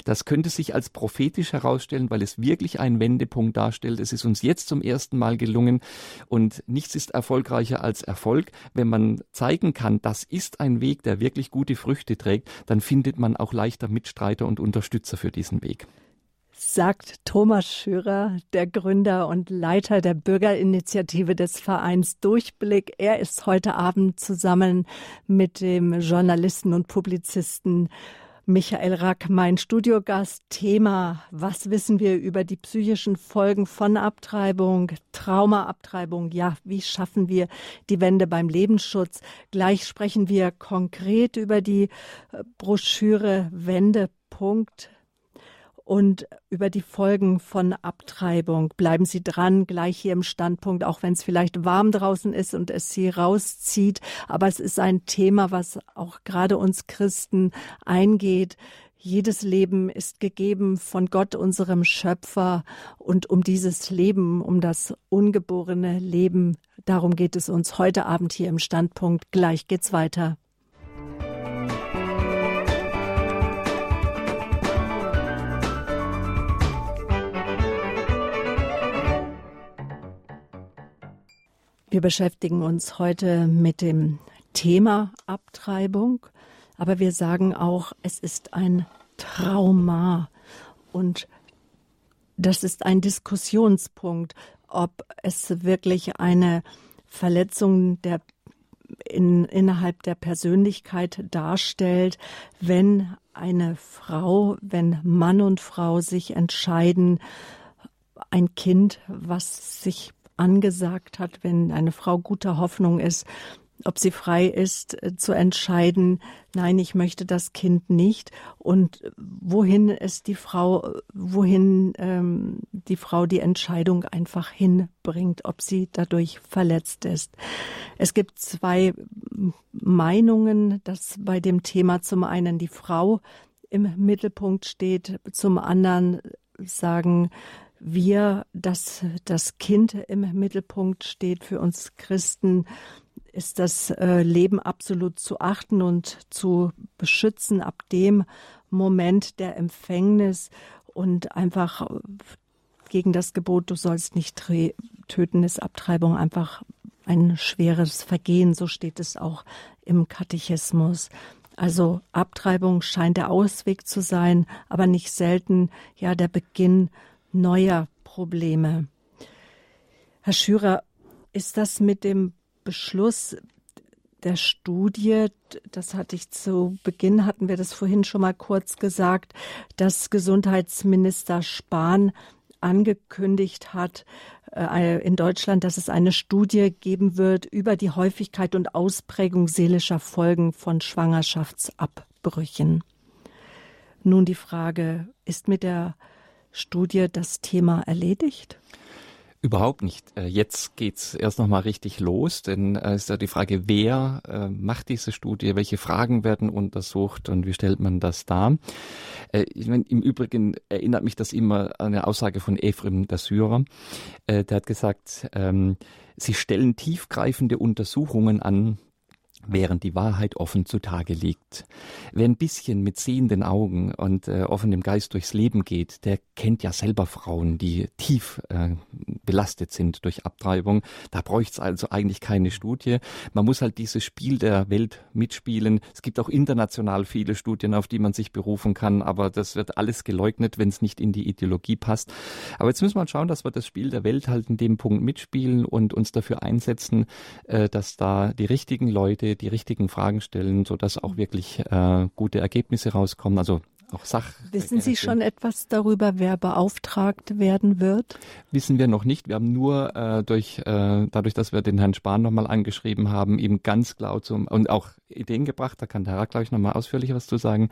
das könnte sich als prophetisch herausstellen, weil es wirklich einen Wendepunkt darstellt. Es ist uns jetzt zum ersten Mal gelungen. Und nichts ist erfolgreicher als Erfolg. Wenn man zeigen kann, das ist ein Weg, der wirklich gute Früchte trägt, dann findet man auch leichter Mitstreiter und Unterstützer für diesen Weg sagt Thomas Schürer, der Gründer und Leiter der Bürgerinitiative des Vereins Durchblick. Er ist heute Abend zusammen mit dem Journalisten und Publizisten Michael Rack, mein Studiogast. Thema, was wissen wir über die psychischen Folgen von Abtreibung, Traumaabtreibung? Ja, wie schaffen wir die Wende beim Lebensschutz? Gleich sprechen wir konkret über die äh, Broschüre Wendepunkt und über die Folgen von Abtreibung. Bleiben Sie dran, gleich hier im Standpunkt, auch wenn es vielleicht warm draußen ist und es Sie rauszieht. Aber es ist ein Thema, was auch gerade uns Christen eingeht. Jedes Leben ist gegeben von Gott, unserem Schöpfer. Und um dieses Leben, um das ungeborene Leben, darum geht es uns heute Abend hier im Standpunkt. Gleich geht's weiter. Wir beschäftigen uns heute mit dem Thema Abtreibung, aber wir sagen auch, es ist ein Trauma. Und das ist ein Diskussionspunkt, ob es wirklich eine Verletzung der in, innerhalb der Persönlichkeit darstellt, wenn eine Frau, wenn Mann und Frau sich entscheiden, ein Kind, was sich angesagt hat, wenn eine Frau guter Hoffnung ist, ob sie frei ist, äh, zu entscheiden, nein, ich möchte das Kind nicht und wohin es die Frau, wohin ähm, die Frau die Entscheidung einfach hinbringt, ob sie dadurch verletzt ist. Es gibt zwei Meinungen, dass bei dem Thema zum einen die Frau im Mittelpunkt steht, zum anderen sagen wir, dass das Kind im Mittelpunkt steht für uns Christen, ist das äh, Leben absolut zu achten und zu beschützen ab dem Moment der Empfängnis und einfach äh, gegen das Gebot, du sollst nicht töten, ist Abtreibung einfach ein schweres Vergehen, so steht es auch im Katechismus. Also Abtreibung scheint der Ausweg zu sein, aber nicht selten ja der Beginn neuer Probleme. Herr Schürer, ist das mit dem Beschluss der Studie, das hatte ich zu Beginn, hatten wir das vorhin schon mal kurz gesagt, dass Gesundheitsminister Spahn angekündigt hat äh, in Deutschland, dass es eine Studie geben wird über die Häufigkeit und Ausprägung seelischer Folgen von Schwangerschaftsabbrüchen. Nun die Frage, ist mit der Studie das Thema erledigt? Überhaupt nicht. Äh, jetzt geht's erst noch mal richtig los, denn es äh, ist ja die Frage, wer äh, macht diese Studie, welche Fragen werden untersucht und wie stellt man das dar? Ich meine, Im Übrigen erinnert mich das immer an eine Aussage von Ephraim der Syrer. Der hat gesagt, ähm, sie stellen tiefgreifende Untersuchungen an, während die Wahrheit offen zutage liegt. Wer ein bisschen mit sehenden Augen und äh, offenem Geist durchs Leben geht, der kennt ja selber Frauen, die tief äh, belastet sind durch Abtreibung. Da bräuchte es also eigentlich keine Studie. Man muss halt dieses Spiel der Welt mitspielen. Es gibt auch international viele Studien, auf die man sich berufen kann, aber das wird alles geleugnet, wenn es nicht in die Ideologie passt. Aber jetzt müssen wir schauen, dass wir das Spiel der Welt halt in dem Punkt mitspielen und uns dafür einsetzen, äh, dass da die richtigen Leute die richtigen Fragen stellen, sodass auch wirklich äh, gute Ergebnisse rauskommen. Also auch Sach. Wissen Sie schon etwas darüber, wer beauftragt werden wird? Wissen wir noch nicht. Wir haben nur äh, durch äh, dadurch, dass wir den Herrn Spahn nochmal angeschrieben haben, ihm ganz klar zum und auch Ideen gebracht. Da kann der Herr, glaube ich, nochmal ausführlich was zu sagen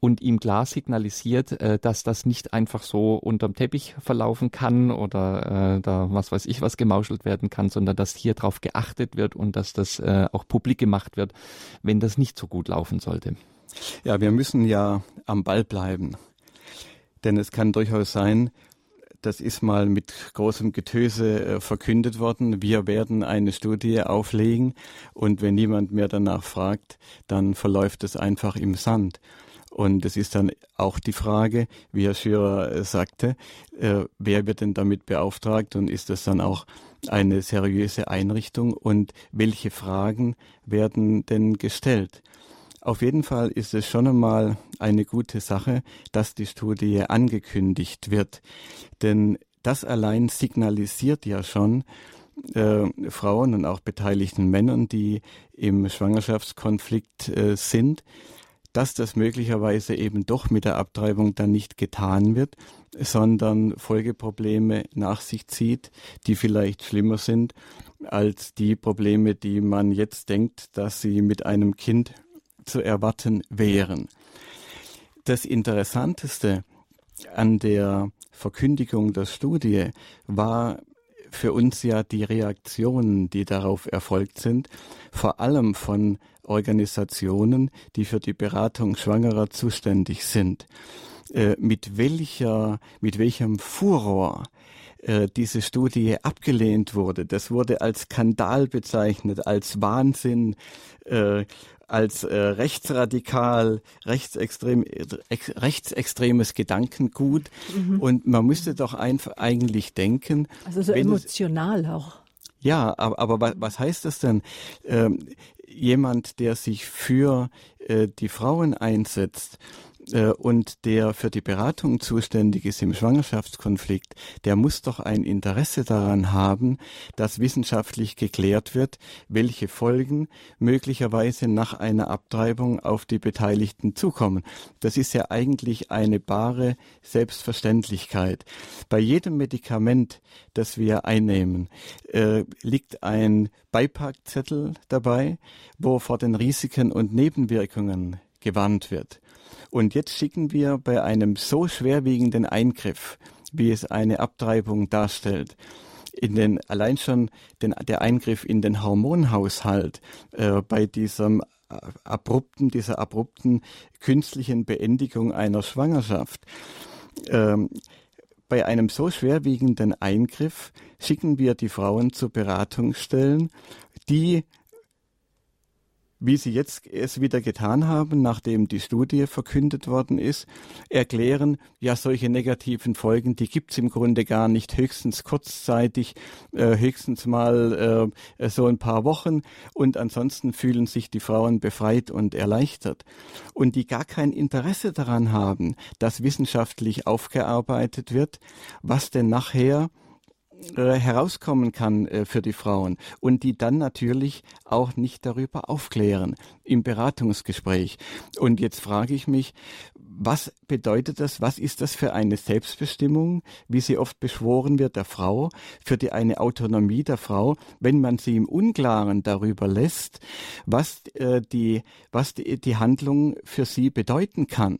und ihm klar signalisiert, äh, dass das nicht einfach so unterm Teppich verlaufen kann oder äh, da was weiß ich was gemauschelt werden kann, sondern dass hier drauf geachtet wird und dass das äh, auch publik gemacht wird, wenn das nicht so gut laufen sollte. Ja, wir müssen ja am Ball bleiben. Denn es kann durchaus sein, das ist mal mit großem Getöse äh, verkündet worden. Wir werden eine Studie auflegen und wenn niemand mehr danach fragt, dann verläuft es einfach im Sand. Und es ist dann auch die Frage, wie Herr Schürer äh, sagte, äh, wer wird denn damit beauftragt und ist das dann auch eine seriöse Einrichtung und welche Fragen werden denn gestellt? Auf jeden Fall ist es schon einmal eine gute Sache, dass die Studie angekündigt wird. Denn das allein signalisiert ja schon äh, Frauen und auch beteiligten Männern, die im Schwangerschaftskonflikt äh, sind, dass das möglicherweise eben doch mit der Abtreibung dann nicht getan wird, sondern Folgeprobleme nach sich zieht, die vielleicht schlimmer sind als die Probleme, die man jetzt denkt, dass sie mit einem Kind zu erwarten wären. Das Interessanteste an der Verkündigung der Studie war für uns ja die Reaktionen, die darauf erfolgt sind, vor allem von Organisationen, die für die Beratung Schwangerer zuständig sind. Äh, mit welcher, mit welchem Furor äh, diese Studie abgelehnt wurde. Das wurde als Skandal bezeichnet, als Wahnsinn, äh, als äh, rechtsradikal, rechtsextrem, ex, rechtsextremes Gedankengut. Mhm. Und man müsste doch einfach eigentlich denken. Also so emotional es, auch. Ja, aber, aber was, heißt das denn? Ähm, jemand, der sich für äh, die Frauen einsetzt, und der für die Beratung zuständig ist im Schwangerschaftskonflikt, der muss doch ein Interesse daran haben, dass wissenschaftlich geklärt wird, welche Folgen möglicherweise nach einer Abtreibung auf die Beteiligten zukommen. Das ist ja eigentlich eine bare Selbstverständlichkeit. Bei jedem Medikament, das wir einnehmen, äh, liegt ein Beipackzettel dabei, wo vor den Risiken und Nebenwirkungen gewarnt wird. Und jetzt schicken wir bei einem so schwerwiegenden Eingriff, wie es eine Abtreibung darstellt, in den allein schon den, der Eingriff in den Hormonhaushalt äh, bei diesem äh, abrupten, dieser abrupten künstlichen Beendigung einer Schwangerschaft. Ähm, bei einem so schwerwiegenden Eingriff schicken wir die Frauen zu Beratungsstellen, die wie sie jetzt es wieder getan haben, nachdem die Studie verkündet worden ist, erklären, ja, solche negativen Folgen, die gibt's im Grunde gar nicht, höchstens kurzzeitig, äh, höchstens mal äh, so ein paar Wochen und ansonsten fühlen sich die Frauen befreit und erleichtert. Und die gar kein Interesse daran haben, dass wissenschaftlich aufgearbeitet wird, was denn nachher äh, herauskommen kann äh, für die Frauen und die dann natürlich auch nicht darüber aufklären im Beratungsgespräch. Und jetzt frage ich mich, was bedeutet das? Was ist das für eine Selbstbestimmung, wie sie oft beschworen wird der Frau, für die eine Autonomie der Frau, wenn man sie im Unklaren darüber lässt, was äh, die was die, die Handlung für sie bedeuten kann?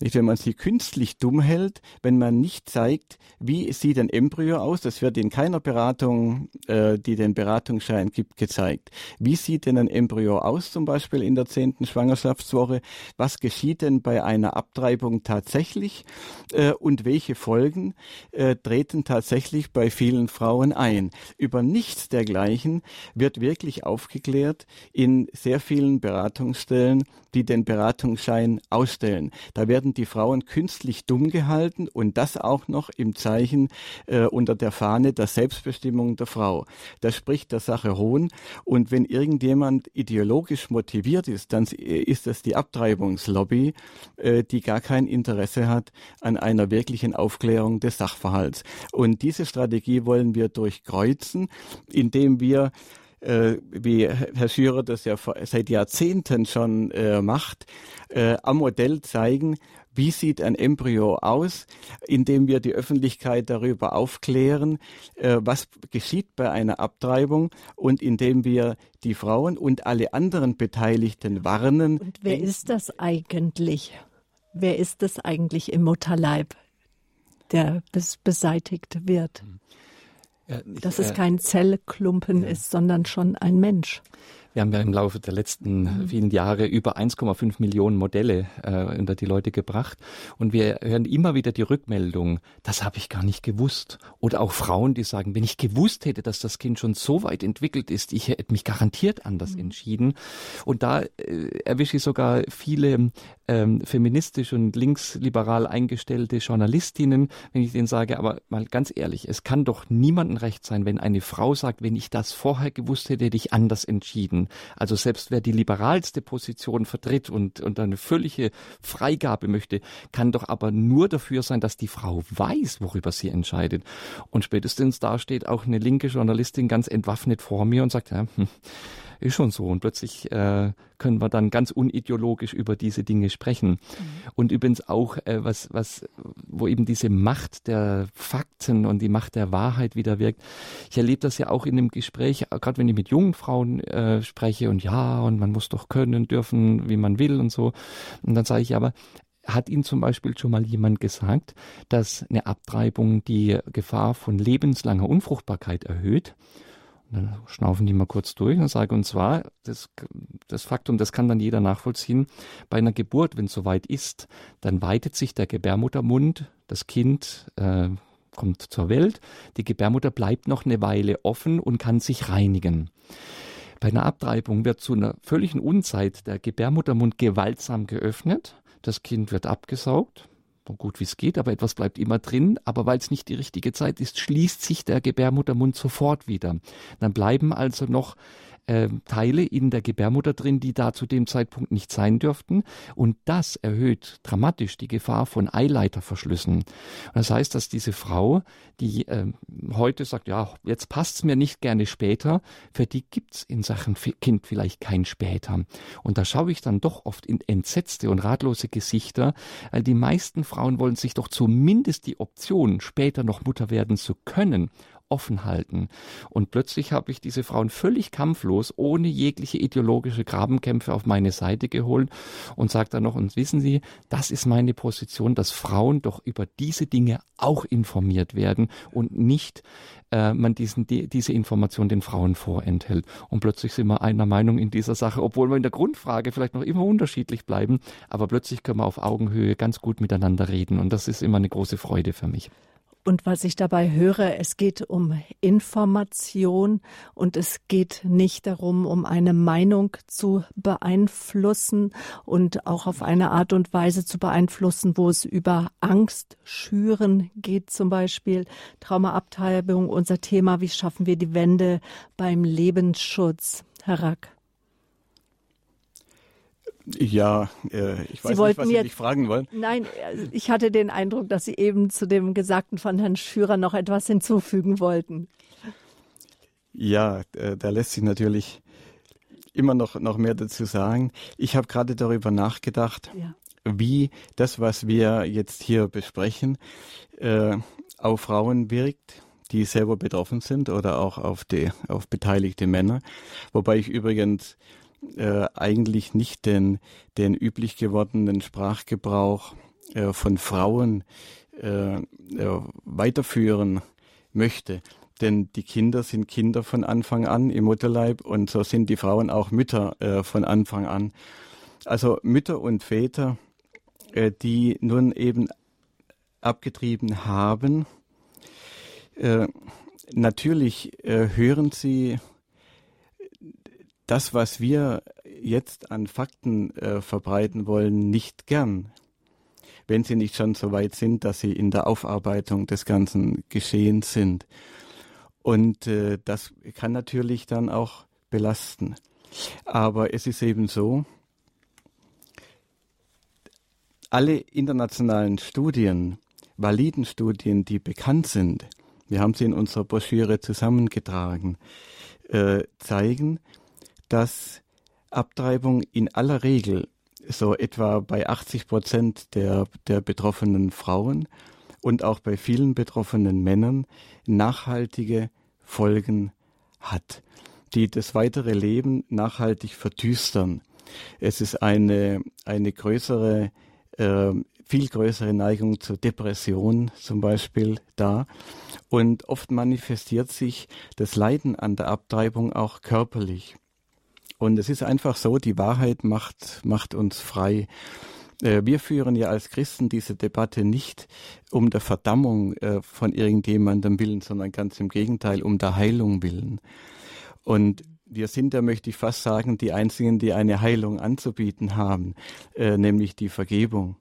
Nicht, wenn man sie künstlich dumm hält, wenn man nicht zeigt, wie sieht ein Embryo aus, das wird in keiner Beratung, äh, die den Beratungsschein gibt, gezeigt. Wie sieht denn ein Embryo aus, zum Beispiel in der zehnten Schwangerschaftswoche? Was geschieht denn bei einer Abtreibung tatsächlich? Äh, und welche Folgen äh, treten tatsächlich bei vielen Frauen ein? Über nichts dergleichen wird wirklich aufgeklärt in sehr vielen Beratungsstellen, die den Beratungsschein ausstellen. Da werden werden die Frauen künstlich dumm gehalten und das auch noch im Zeichen äh, unter der Fahne der Selbstbestimmung der Frau. Das spricht der Sache Hohn. Und wenn irgendjemand ideologisch motiviert ist, dann ist das die Abtreibungslobby, äh, die gar kein Interesse hat an einer wirklichen Aufklärung des Sachverhalts. Und diese Strategie wollen wir durchkreuzen, indem wir äh, wie Herr Schürer das ja seit Jahrzehnten schon äh, macht, äh, am Modell zeigen, wie sieht ein Embryo aus, indem wir die Öffentlichkeit darüber aufklären, äh, was geschieht bei einer Abtreibung und indem wir die Frauen und alle anderen Beteiligten warnen. Und wer ist das eigentlich? Wer ist das eigentlich im Mutterleib, der bes beseitigt wird? Ja, ich, Dass es äh, kein Zellklumpen ja. ist, sondern schon ein Mensch. Wir haben ja im Laufe der letzten mhm. vielen Jahre über 1,5 Millionen Modelle äh, unter die Leute gebracht. Und wir hören immer wieder die Rückmeldung, das habe ich gar nicht gewusst. Oder auch Frauen, die sagen, wenn ich gewusst hätte, dass das Kind schon so weit entwickelt ist, ich hätte mich garantiert anders mhm. entschieden. Und da äh, erwische ich sogar viele ähm, feministisch und linksliberal eingestellte Journalistinnen, wenn ich denen sage, aber mal ganz ehrlich, es kann doch niemandem recht sein, wenn eine Frau sagt, wenn ich das vorher gewusst hätte, hätte ich anders entschieden werden. Also selbst wer die liberalste Position vertritt und, und eine völlige Freigabe möchte, kann doch aber nur dafür sein, dass die Frau weiß, worüber sie entscheidet. Und spätestens da steht auch eine linke Journalistin ganz entwaffnet vor mir und sagt, ja, hm, ist schon so. Und plötzlich äh, können wir dann ganz unideologisch über diese Dinge sprechen. Mhm. Und übrigens auch, äh, was, was, wo eben diese Macht der Fakten und die Macht der Wahrheit wieder wirkt. Ich erlebe das ja auch in dem Gespräch, gerade wenn ich mit jungen Frauen äh, spreche und ja, und man muss doch können, dürfen, wie man will und so. Und dann sage ich aber, hat Ihnen zum Beispiel schon mal jemand gesagt, dass eine Abtreibung die Gefahr von lebenslanger Unfruchtbarkeit erhöht? Dann schnaufen die mal kurz durch und sagen, und zwar, das, das Faktum, das kann dann jeder nachvollziehen, bei einer Geburt, wenn es soweit ist, dann weitet sich der Gebärmuttermund, das Kind äh, kommt zur Welt, die Gebärmutter bleibt noch eine Weile offen und kann sich reinigen. Bei einer Abtreibung wird zu einer völligen Unzeit der Gebärmuttermund gewaltsam geöffnet, das Kind wird abgesaugt, so gut wie es geht, aber etwas bleibt immer drin. Aber weil es nicht die richtige Zeit ist, schließt sich der Gebärmuttermund sofort wieder. Dann bleiben also noch äh, Teile in der Gebärmutter drin, die da zu dem Zeitpunkt nicht sein dürften. Und das erhöht dramatisch die Gefahr von Eileiterverschlüssen. Das heißt, dass diese Frau, die äh, heute sagt, ja, jetzt passt's mir nicht gerne später, für die gibt's in Sachen Kind vielleicht kein später. Und da schaue ich dann doch oft in entsetzte und ratlose Gesichter, weil die meisten Frauen wollen sich doch zumindest die Option, später noch Mutter werden zu können, offen halten. Und plötzlich habe ich diese Frauen völlig kampflos, ohne jegliche ideologische Grabenkämpfe auf meine Seite geholt und sage dann noch, und wissen Sie, das ist meine Position, dass Frauen doch über diese Dinge auch informiert werden und nicht äh, man diesen, die, diese Information den Frauen vorenthält. Und plötzlich sind wir einer Meinung in dieser Sache, obwohl wir in der Grundfrage vielleicht noch immer unterschiedlich bleiben, aber plötzlich können wir auf Augenhöhe ganz gut miteinander reden und das ist immer eine große Freude für mich. Und was ich dabei höre, es geht um Information und es geht nicht darum, um eine Meinung zu beeinflussen und auch auf eine Art und Weise zu beeinflussen, wo es über Angst schüren geht, zum Beispiel Traumaabteilung, unser Thema, wie schaffen wir die Wende beim Lebensschutz. Herr Rack. Ja, äh, ich weiß nicht, was Sie mich fragen wollen. Nein, ich hatte den Eindruck, dass Sie eben zu dem Gesagten von Herrn Schürer noch etwas hinzufügen wollten. Ja, äh, da lässt sich natürlich immer noch, noch mehr dazu sagen. Ich habe gerade darüber nachgedacht, ja. wie das, was wir jetzt hier besprechen, äh, auf Frauen wirkt, die selber betroffen sind oder auch auf, die, auf beteiligte Männer. Wobei ich übrigens äh, eigentlich nicht den, den üblich gewordenen Sprachgebrauch äh, von Frauen äh, äh, weiterführen möchte. Denn die Kinder sind Kinder von Anfang an im Mutterleib und so sind die Frauen auch Mütter äh, von Anfang an. Also Mütter und Väter, die nun eben abgetrieben haben, natürlich hören sie das, was wir jetzt an Fakten äh, verbreiten wollen, nicht gern. wenn sie nicht schon so weit sind, dass sie in der Aufarbeitung des ganzen Geschehens sind. Und äh, das kann natürlich dann auch belasten. Aber es ist eben so, alle internationalen Studien, validen Studien, die bekannt sind, wir haben sie in unserer Broschüre zusammengetragen, äh, zeigen, dass Abtreibung in aller Regel so etwa bei 80 Prozent der, der betroffenen Frauen und auch bei vielen betroffenen Männern nachhaltige Folgen hat, die das weitere Leben nachhaltig verdüstern. Es ist eine, eine größere äh, viel größere Neigung zur Depression zum Beispiel da. Und oft manifestiert sich das Leiden an der Abtreibung auch körperlich. Und es ist einfach so, die Wahrheit macht, macht uns frei. Äh, wir führen ja als Christen diese Debatte nicht um der Verdammung äh, von irgendjemandem willen, sondern ganz im Gegenteil, um der Heilung willen. Und wir sind da, möchte ich fast sagen, die Einzigen, die eine Heilung anzubieten haben, äh, nämlich die Vergebung.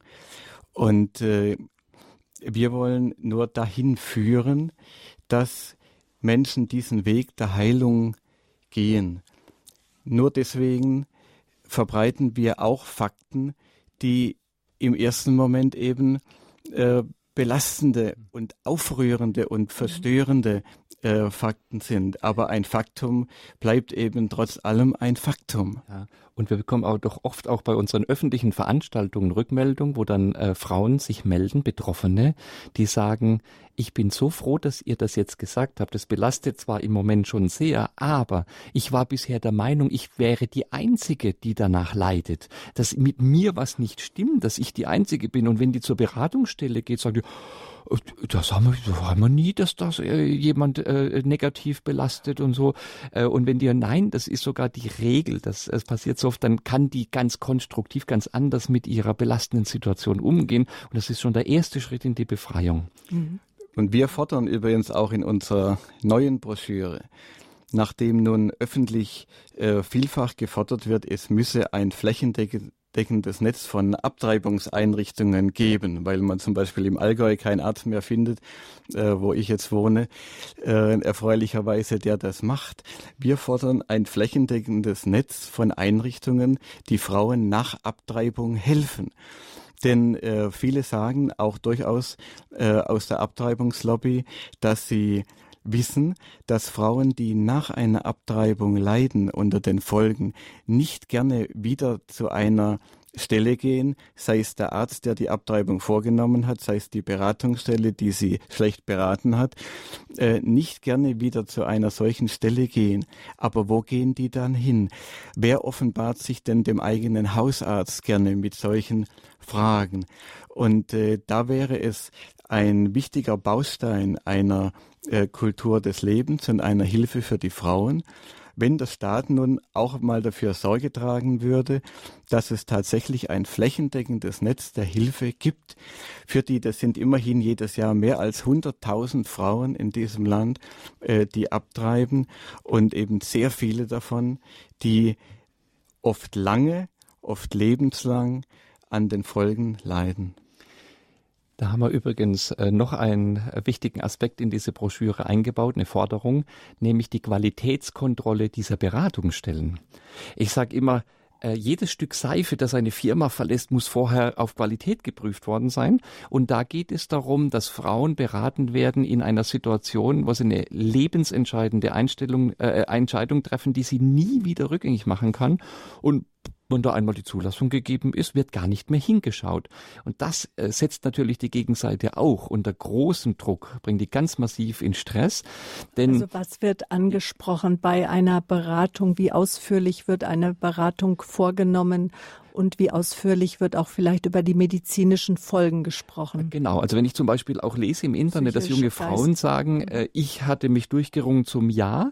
Und wir wollen nur dahin führen, dass Menschen diesen Weg der Heilung gehen. Nur deswegen verbreiten wir auch Fakten, die im ersten Moment eben äh, belastende und aufrührende und verstörende äh, Fakten sind. Aber ein Faktum bleibt eben trotz allem ein Faktum. Ja. Und wir bekommen auch doch oft auch bei unseren öffentlichen Veranstaltungen Rückmeldungen, wo dann äh, Frauen sich melden, Betroffene, die sagen, ich bin so froh, dass ihr das jetzt gesagt habt. Das belastet zwar im Moment schon sehr, aber ich war bisher der Meinung, ich wäre die Einzige, die danach leidet, dass mit mir was nicht stimmt, dass ich die Einzige bin. Und wenn die zur Beratungsstelle geht, sagt die, das haben wir, das haben wir nie, dass das äh, jemand äh, negativ belastet und so. Äh, und wenn dir nein, das ist sogar die Regel, das es passiert so oft, dann kann die ganz konstruktiv, ganz anders mit ihrer belastenden Situation umgehen. Und das ist schon der erste Schritt in die Befreiung. Mhm. Und wir fordern übrigens auch in unserer neuen Broschüre, nachdem nun öffentlich äh, vielfach gefordert wird, es müsse ein flächendeckend deckendes Netz von Abtreibungseinrichtungen geben, weil man zum Beispiel im Allgäu keinen Arzt mehr findet, äh, wo ich jetzt wohne, äh, erfreulicherweise, der das macht. Wir fordern ein flächendeckendes Netz von Einrichtungen, die Frauen nach Abtreibung helfen. Denn äh, viele sagen auch durchaus äh, aus der Abtreibungslobby, dass sie wissen, dass Frauen, die nach einer Abtreibung leiden unter den Folgen, nicht gerne wieder zu einer Stelle gehen, sei es der Arzt, der die Abtreibung vorgenommen hat, sei es die Beratungsstelle, die sie schlecht beraten hat, äh, nicht gerne wieder zu einer solchen Stelle gehen. Aber wo gehen die dann hin? Wer offenbart sich denn dem eigenen Hausarzt gerne mit solchen Fragen? Und äh, da wäre es ein wichtiger Baustein einer äh, Kultur des Lebens und einer Hilfe für die Frauen, wenn der Staat nun auch mal dafür Sorge tragen würde, dass es tatsächlich ein flächendeckendes Netz der Hilfe gibt, für die, das sind immerhin jedes Jahr mehr als 100.000 Frauen in diesem Land, äh, die abtreiben und eben sehr viele davon, die oft lange, oft lebenslang an den Folgen leiden. Da haben wir übrigens äh, noch einen äh, wichtigen Aspekt in diese Broschüre eingebaut, eine Forderung, nämlich die Qualitätskontrolle dieser Beratungsstellen. Ich sage immer, äh, jedes Stück Seife, das eine Firma verlässt, muss vorher auf Qualität geprüft worden sein. Und da geht es darum, dass Frauen beraten werden in einer Situation, wo sie eine lebensentscheidende Einstellung, äh, Entscheidung treffen, die sie nie wieder rückgängig machen kann. Und wenn da einmal die Zulassung gegeben ist, wird gar nicht mehr hingeschaut. Und das äh, setzt natürlich die Gegenseite auch unter großen Druck, bringt die ganz massiv in Stress. Denn also was wird angesprochen bei einer Beratung? Wie ausführlich wird eine Beratung vorgenommen? Und wie ausführlich wird auch vielleicht über die medizinischen Folgen gesprochen. Genau, also wenn ich zum Beispiel auch lese im Internet, dass junge Frauen sagen, mhm. äh, ich hatte mich durchgerungen zum Ja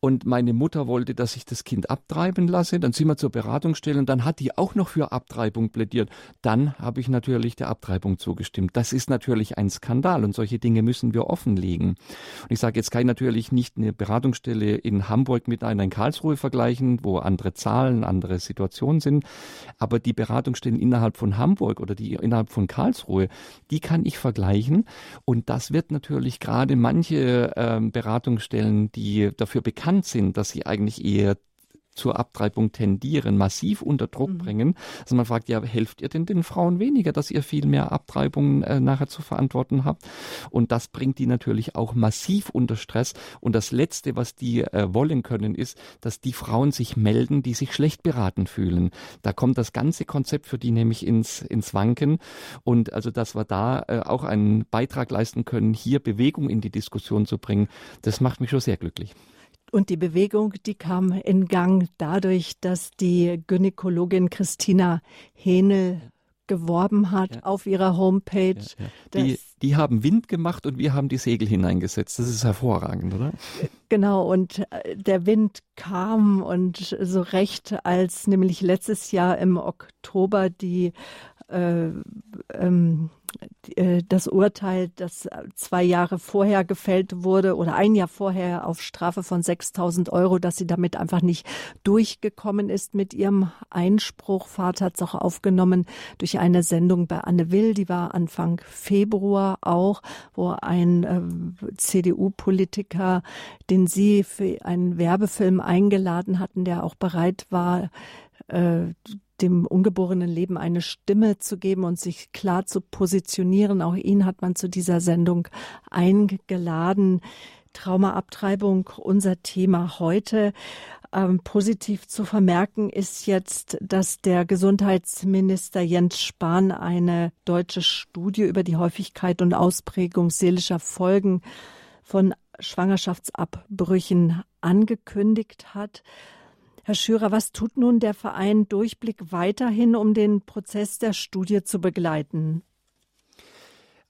und meine Mutter wollte, dass ich das Kind abtreiben lasse, dann sind wir zur Beratungsstelle und dann hat die auch noch für Abtreibung plädiert. Dann habe ich natürlich der Abtreibung zugestimmt. Das ist natürlich ein Skandal und solche Dinge müssen wir offenlegen. Und ich sage jetzt kann ich natürlich nicht eine Beratungsstelle in Hamburg mit einer in Karlsruhe vergleichen, wo andere Zahlen, andere Situationen sind. Aber die Beratungsstellen innerhalb von Hamburg oder die innerhalb von Karlsruhe, die kann ich vergleichen. Und das wird natürlich gerade manche ähm, Beratungsstellen, die dafür bekannt sind, dass sie eigentlich eher zur Abtreibung tendieren, massiv unter Druck mhm. bringen. Also man fragt, ja, helft ihr denn den Frauen weniger, dass ihr viel mehr Abtreibungen äh, nachher zu verantworten habt? Und das bringt die natürlich auch massiv unter Stress. Und das Letzte, was die äh, wollen können, ist, dass die Frauen sich melden, die sich schlecht beraten fühlen. Da kommt das ganze Konzept für die nämlich ins, ins Wanken. Und also, dass wir da äh, auch einen Beitrag leisten können, hier Bewegung in die Diskussion zu bringen, das macht mich schon sehr glücklich. Und die Bewegung, die kam in Gang dadurch, dass die Gynäkologin Christina Henel geworben hat ja. auf ihrer Homepage. Ja, ja. Die, die haben Wind gemacht und wir haben die Segel hineingesetzt. Das ist hervorragend, oder? Genau, und äh, der Wind kam und so recht, als nämlich letztes Jahr im Oktober die äh, ähm, äh, das Urteil, das zwei Jahre vorher gefällt wurde oder ein Jahr vorher auf Strafe von 6000 Euro, dass sie damit einfach nicht durchgekommen ist mit ihrem Einspruch. Vater hat es auch aufgenommen durch eine Sendung bei Anne Will, die war Anfang Februar auch, wo ein äh, CDU-Politiker, den sie für einen Werbefilm eingeladen hatten, der auch bereit war, äh, dem ungeborenen Leben eine Stimme zu geben und sich klar zu positionieren. Auch ihn hat man zu dieser Sendung eingeladen. Traumaabtreibung, unser Thema heute. Ähm, positiv zu vermerken ist jetzt, dass der Gesundheitsminister Jens Spahn eine deutsche Studie über die Häufigkeit und Ausprägung seelischer Folgen von Schwangerschaftsabbrüchen angekündigt hat. Herr Schürer, was tut nun der Verein Durchblick weiterhin, um den Prozess der Studie zu begleiten?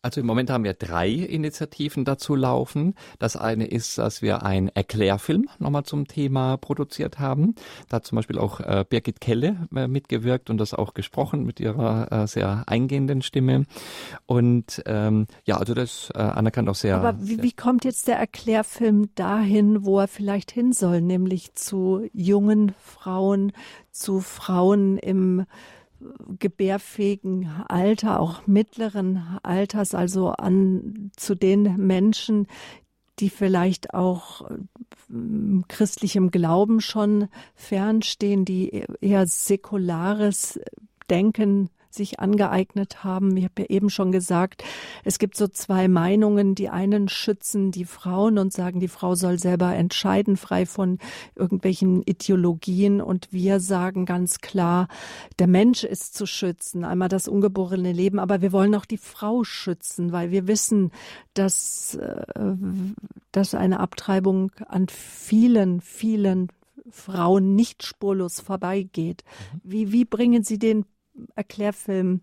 Also im Moment haben wir drei Initiativen dazu laufen. Das eine ist, dass wir einen Erklärfilm nochmal zum Thema produziert haben. Da hat zum Beispiel auch äh, Birgit Kelle äh, mitgewirkt und das auch gesprochen mit ihrer äh, sehr eingehenden Stimme. Und ähm, ja, also das äh, anerkannt auch sehr. Aber wie, sehr wie kommt jetzt der Erklärfilm dahin, wo er vielleicht hin soll, nämlich zu jungen Frauen, zu Frauen im gebärfähigen Alter, auch mittleren Alters, also an zu den Menschen, die vielleicht auch äh, christlichem Glauben schon fernstehen, die eher säkulares Denken sich angeeignet haben. Ich habe ja eben schon gesagt, es gibt so zwei Meinungen. Die einen schützen die Frauen und sagen, die Frau soll selber entscheiden, frei von irgendwelchen Ideologien. Und wir sagen ganz klar, der Mensch ist zu schützen, einmal das ungeborene Leben, aber wir wollen auch die Frau schützen, weil wir wissen, dass, äh, dass eine Abtreibung an vielen, vielen Frauen nicht spurlos vorbeigeht. Mhm. Wie, wie bringen Sie den Erklärfilm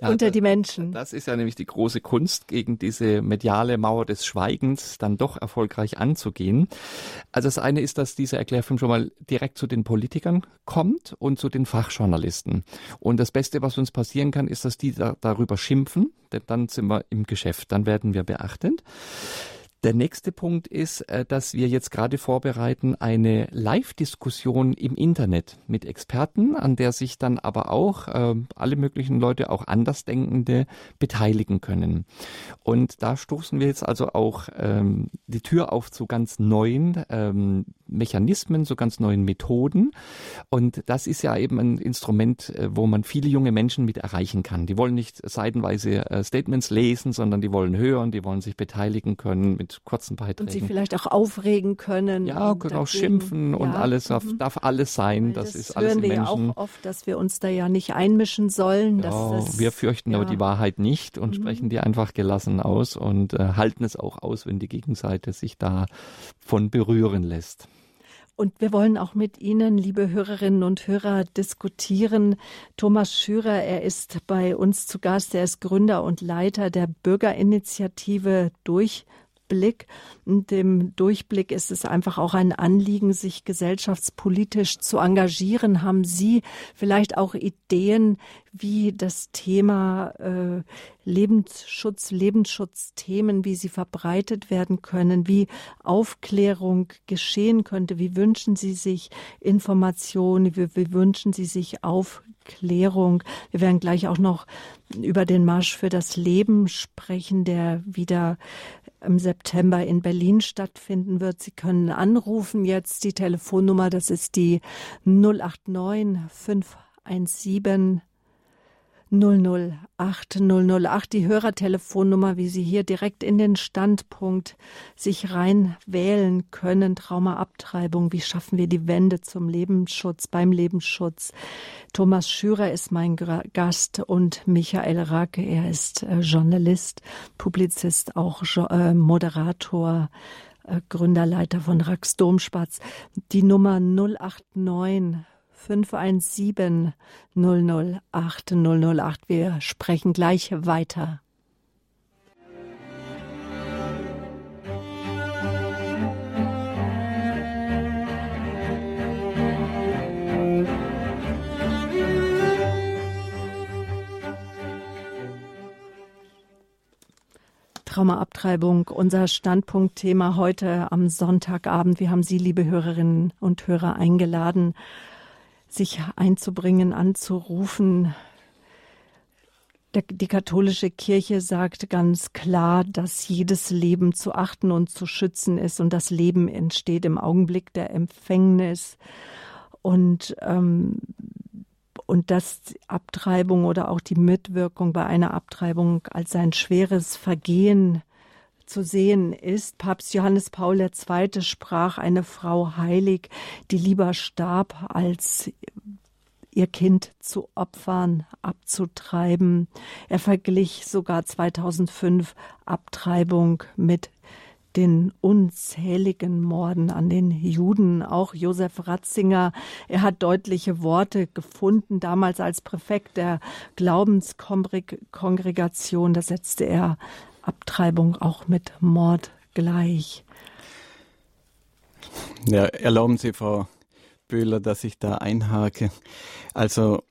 ja, unter die Menschen. Das ist ja nämlich die große Kunst, gegen diese mediale Mauer des Schweigens dann doch erfolgreich anzugehen. Also das eine ist, dass dieser Erklärfilm schon mal direkt zu den Politikern kommt und zu den Fachjournalisten. Und das Beste, was uns passieren kann, ist, dass die da, darüber schimpfen, denn dann sind wir im Geschäft, dann werden wir beachtet. Der nächste Punkt ist, äh, dass wir jetzt gerade vorbereiten eine Live-Diskussion im Internet mit Experten, an der sich dann aber auch äh, alle möglichen Leute, auch Andersdenkende, beteiligen können. Und da stoßen wir jetzt also auch ähm, die Tür auf zu ganz neuen ähm, Mechanismen, zu ganz neuen Methoden. Und das ist ja eben ein Instrument, äh, wo man viele junge Menschen mit erreichen kann. Die wollen nicht seitenweise äh, Statements lesen, sondern die wollen hören, die wollen sich beteiligen können mit kurzen Beiträgen. Und sie vielleicht auch aufregen können. Ja, können auch schimpfen ja. und alles darf, mhm. darf alles sein. Weil das, das ist alles hören wir ja auch oft, dass wir uns da ja nicht einmischen sollen. Ja, wir fürchten ja. aber die Wahrheit nicht und mhm. sprechen die einfach gelassen aus und äh, halten es auch aus, wenn die Gegenseite sich davon berühren lässt. Und wir wollen auch mit Ihnen, liebe Hörerinnen und Hörer, diskutieren. Thomas Schürer, er ist bei uns zu Gast. Er ist Gründer und Leiter der Bürgerinitiative durch Durchblick. Und dem Durchblick ist es einfach auch ein Anliegen, sich gesellschaftspolitisch zu engagieren. Haben Sie vielleicht auch Ideen, wie das Thema äh, Lebensschutz, Lebensschutzthemen, wie sie verbreitet werden können, wie Aufklärung geschehen könnte. Wie wünschen Sie sich Informationen? Wie, wie wünschen Sie sich Aufklärung? Wir werden gleich auch noch über den Marsch für das Leben sprechen, der wieder im September in Berlin stattfinden wird. Sie können anrufen jetzt die Telefonnummer, das ist die 089 517 008 008, die Hörertelefonnummer, wie Sie hier direkt in den Standpunkt sich rein wählen können. Traumaabtreibung, wie schaffen wir die Wende zum Lebensschutz, beim Lebensschutz. Thomas Schürer ist mein Gast und Michael Rake, er ist äh, Journalist, Publizist, auch äh, Moderator, äh, Gründerleiter von Rax Domspatz. Die Nummer 089 517 008 008. Wir sprechen gleich weiter. Traumaabtreibung, unser Standpunktthema heute am Sonntagabend. Wir haben Sie, liebe Hörerinnen und Hörer, eingeladen, sich einzubringen, anzurufen. Der, die katholische Kirche sagt ganz klar, dass jedes Leben zu achten und zu schützen ist und das Leben entsteht im Augenblick der Empfängnis und ähm, und dass Abtreibung oder auch die Mitwirkung bei einer Abtreibung als ein schweres Vergehen zu sehen ist. Papst Johannes Paul II. sprach eine Frau heilig, die lieber starb, als ihr Kind zu opfern, abzutreiben. Er verglich sogar 2005 Abtreibung mit den unzähligen Morden an den Juden. Auch Josef Ratzinger, er hat deutliche Worte gefunden, damals als Präfekt der Glaubenskongregation. Da setzte er Abtreibung auch mit Mord gleich. Ja, erlauben Sie, Frau Böhler, dass ich da einhake. Also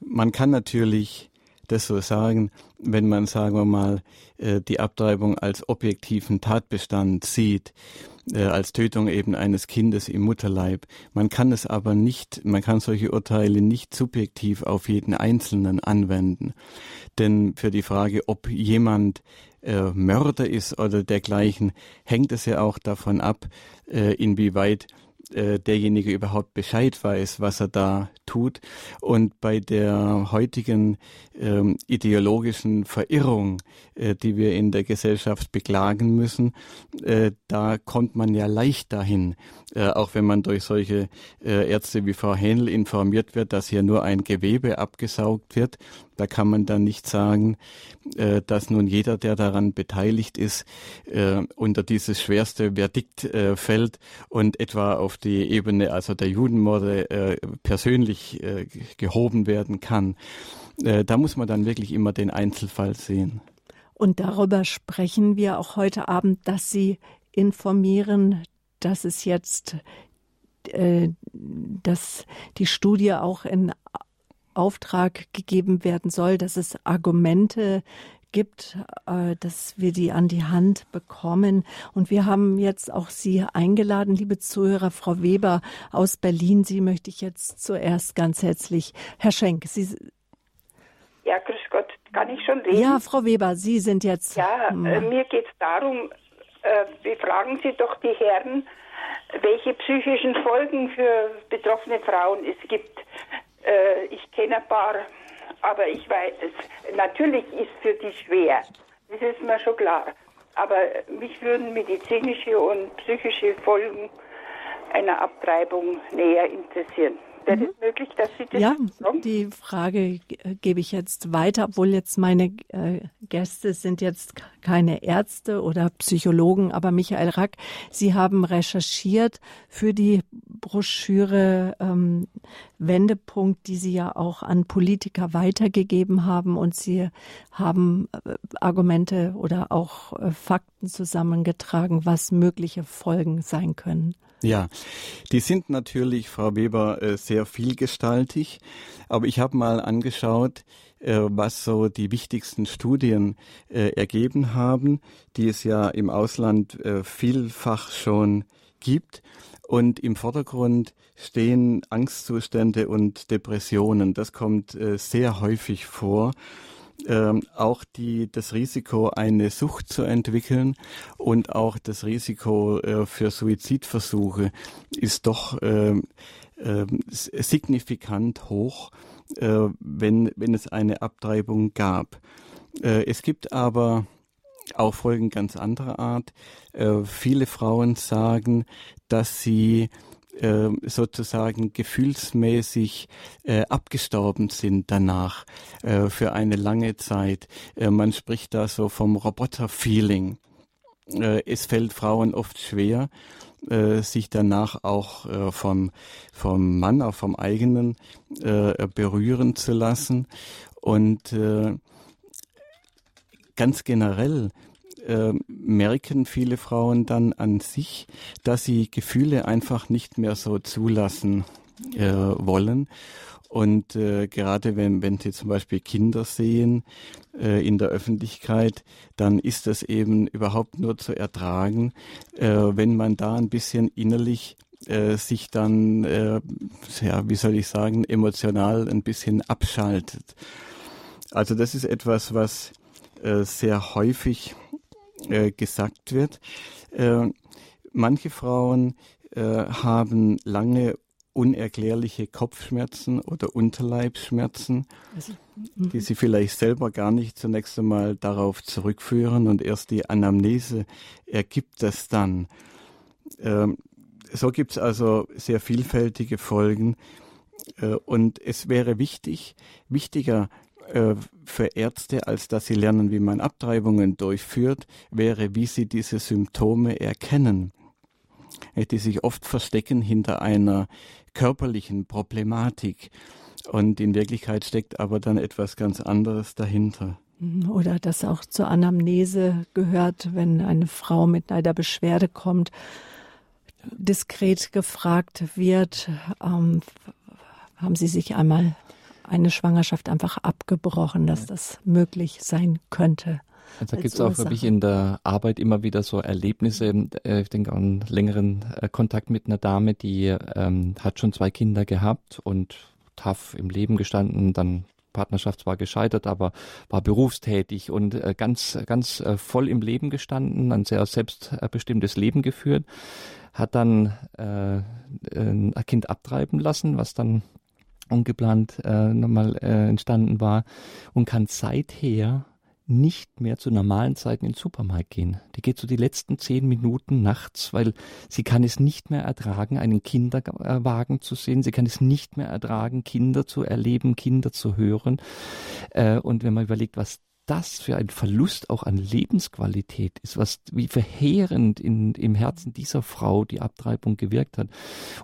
man kann natürlich das so sagen, wenn man, sagen wir mal, äh, die Abtreibung als objektiven Tatbestand sieht, äh, als Tötung eben eines Kindes im Mutterleib. Man kann es aber nicht, man kann solche Urteile nicht subjektiv auf jeden Einzelnen anwenden. Denn für die Frage, ob jemand äh, Mörder ist oder dergleichen, hängt es ja auch davon ab, äh, inwieweit äh, derjenige überhaupt Bescheid weiß, was er da tut. Und bei der heutigen ähm, ideologischen Verirrung, äh, die wir in der Gesellschaft beklagen müssen, äh, da kommt man ja leicht dahin, äh, auch wenn man durch solche äh, Ärzte wie Frau Hähnel informiert wird, dass hier nur ein Gewebe abgesaugt wird. Da kann man dann nicht sagen, äh, dass nun jeder, der daran beteiligt ist, äh, unter dieses schwerste Verdikt äh, fällt und etwa auf die Ebene also der Judenmorde äh, persönlich äh, gehoben werden kann. Äh, da muss man dann wirklich immer den Einzelfall sehen. Und darüber sprechen wir auch heute Abend, dass Sie informieren, dass es jetzt, dass die Studie auch in Auftrag gegeben werden soll, dass es Argumente gibt, äh, dass wir die an die Hand bekommen. Und wir haben jetzt auch Sie eingeladen, liebe Zuhörer, Frau Weber aus Berlin. Sie möchte ich jetzt zuerst ganz herzlich, Herr Schenk, Sie. Ja, grüß Gott, kann ich schon reden? Ja, Frau Weber, Sie sind jetzt. Ja, äh, mir geht es darum, äh, befragen Sie doch die Herren, welche psychischen Folgen für betroffene Frauen es gibt. Äh, ich kenne ein paar aber ich weiß es. Natürlich ist für die schwer. Das ist mir schon klar. Aber mich würden medizinische und psychische Folgen einer Abtreibung näher interessieren. Wäre mhm. es möglich, dass Sie das Ja, sagen? die Frage gebe ich jetzt weiter, obwohl jetzt meine äh, Gäste sind jetzt keine Ärzte oder Psychologen, aber Michael Rack, Sie haben recherchiert für die Broschüre ähm, Wendepunkt, die Sie ja auch an Politiker weitergegeben haben und Sie haben äh, Argumente oder auch äh, Fakten zusammengetragen, was mögliche Folgen sein können. Ja, die sind natürlich, Frau Weber, äh, sehr vielgestaltig. Aber ich habe mal angeschaut, äh, was so die wichtigsten Studien äh, ergeben haben, die es ja im Ausland vielfach schon gibt. Und im Vordergrund stehen Angstzustände und Depressionen. Das kommt sehr häufig vor ähm, auch die, das Risiko, eine Sucht zu entwickeln und auch das Risiko äh, für Suizidversuche ist doch äh, äh, signifikant hoch, äh, wenn, wenn es eine Abtreibung gab. Äh, es gibt aber auch Folgen ganz anderer Art. Äh, viele Frauen sagen, dass sie äh, sozusagen gefühlsmäßig äh, abgestorben sind danach äh, für eine lange Zeit. Äh, man spricht da so vom Roboter-Feeling. Äh, es fällt Frauen oft schwer, äh, sich danach auch vom, vom Mann, auch vom eigenen berühren zu lassen. Und ganz generell äh, merken viele Frauen dann an sich, dass sie Gefühle einfach nicht mehr so zulassen äh, wollen. Und äh, gerade wenn, wenn Sie zum Beispiel Kinder sehen äh, in der Öffentlichkeit, dann ist das eben überhaupt nur zu ertragen, äh, wenn man da ein bisschen innerlich äh, sich dann, äh, ja, wie soll ich sagen, emotional ein bisschen abschaltet. Also das ist etwas, was äh, sehr häufig äh, gesagt wird. Äh, manche Frauen äh, haben lange unerklärliche Kopfschmerzen oder Unterleibsschmerzen, also, die sie vielleicht selber gar nicht zunächst einmal darauf zurückführen und erst die Anamnese ergibt das dann. Ähm, so gibt es also sehr vielfältige Folgen äh, und es wäre wichtig, wichtiger äh, für Ärzte, als dass sie lernen, wie man Abtreibungen durchführt, wäre, wie sie diese Symptome erkennen, äh, die sich oft verstecken hinter einer körperlichen Problematik. Und in Wirklichkeit steckt aber dann etwas ganz anderes dahinter. Mhm, oder dass auch zur Anamnese gehört, wenn eine Frau mit einer Beschwerde kommt, diskret gefragt wird, ähm, haben Sie sich einmal eine Schwangerschaft einfach abgebrochen, dass das möglich sein könnte. Also gibt es auch wirklich in der Arbeit immer wieder so Erlebnisse. Äh, ich denke an längeren äh, Kontakt mit einer Dame, die ähm, hat schon zwei Kinder gehabt und tough im Leben gestanden, dann Partnerschaft zwar gescheitert, aber war berufstätig und äh, ganz, ganz äh, voll im Leben gestanden, ein sehr selbstbestimmtes Leben geführt, hat dann äh, ein Kind abtreiben lassen, was dann ungeplant äh, nochmal äh, entstanden war und kann seither nicht mehr zu normalen Zeiten in den Supermarkt gehen. Die geht so die letzten zehn Minuten nachts, weil sie kann es nicht mehr ertragen, einen Kinderwagen zu sehen. Sie kann es nicht mehr ertragen, Kinder zu erleben, Kinder zu hören. Äh, und wenn man überlegt, was das für ein Verlust auch an Lebensqualität ist, was wie verheerend in, im Herzen dieser Frau die Abtreibung gewirkt hat.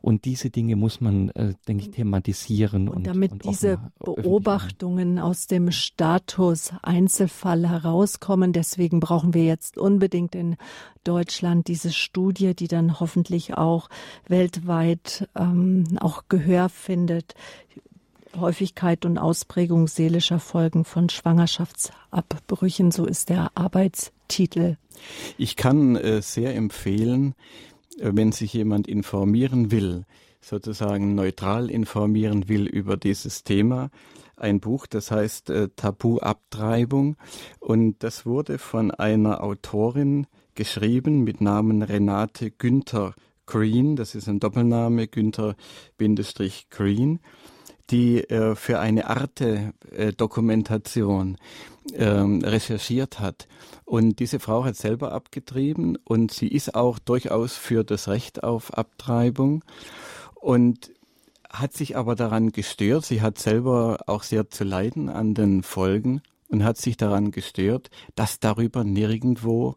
Und diese Dinge muss man, äh, denke ich, thematisieren. Und, und damit und diese Beobachtungen aus dem Status Einzelfall herauskommen, deswegen brauchen wir jetzt unbedingt in Deutschland diese Studie, die dann hoffentlich auch weltweit ähm, auch Gehör findet Häufigkeit und Ausprägung seelischer Folgen von Schwangerschaftsabbrüchen, so ist der Arbeitstitel. Ich kann äh, sehr empfehlen, äh, wenn sich jemand informieren will, sozusagen neutral informieren will über dieses Thema, ein Buch, das heißt äh, Tabuabtreibung. Und das wurde von einer Autorin geschrieben mit Namen Renate Günther Green, das ist ein Doppelname, Günther-Green die äh, für eine Arte-Dokumentation äh, recherchiert hat. Und diese Frau hat selber abgetrieben und sie ist auch durchaus für das Recht auf Abtreibung. Und hat sich aber daran gestört. Sie hat selber auch sehr zu leiden an den Folgen und hat sich daran gestört, dass darüber nirgendwo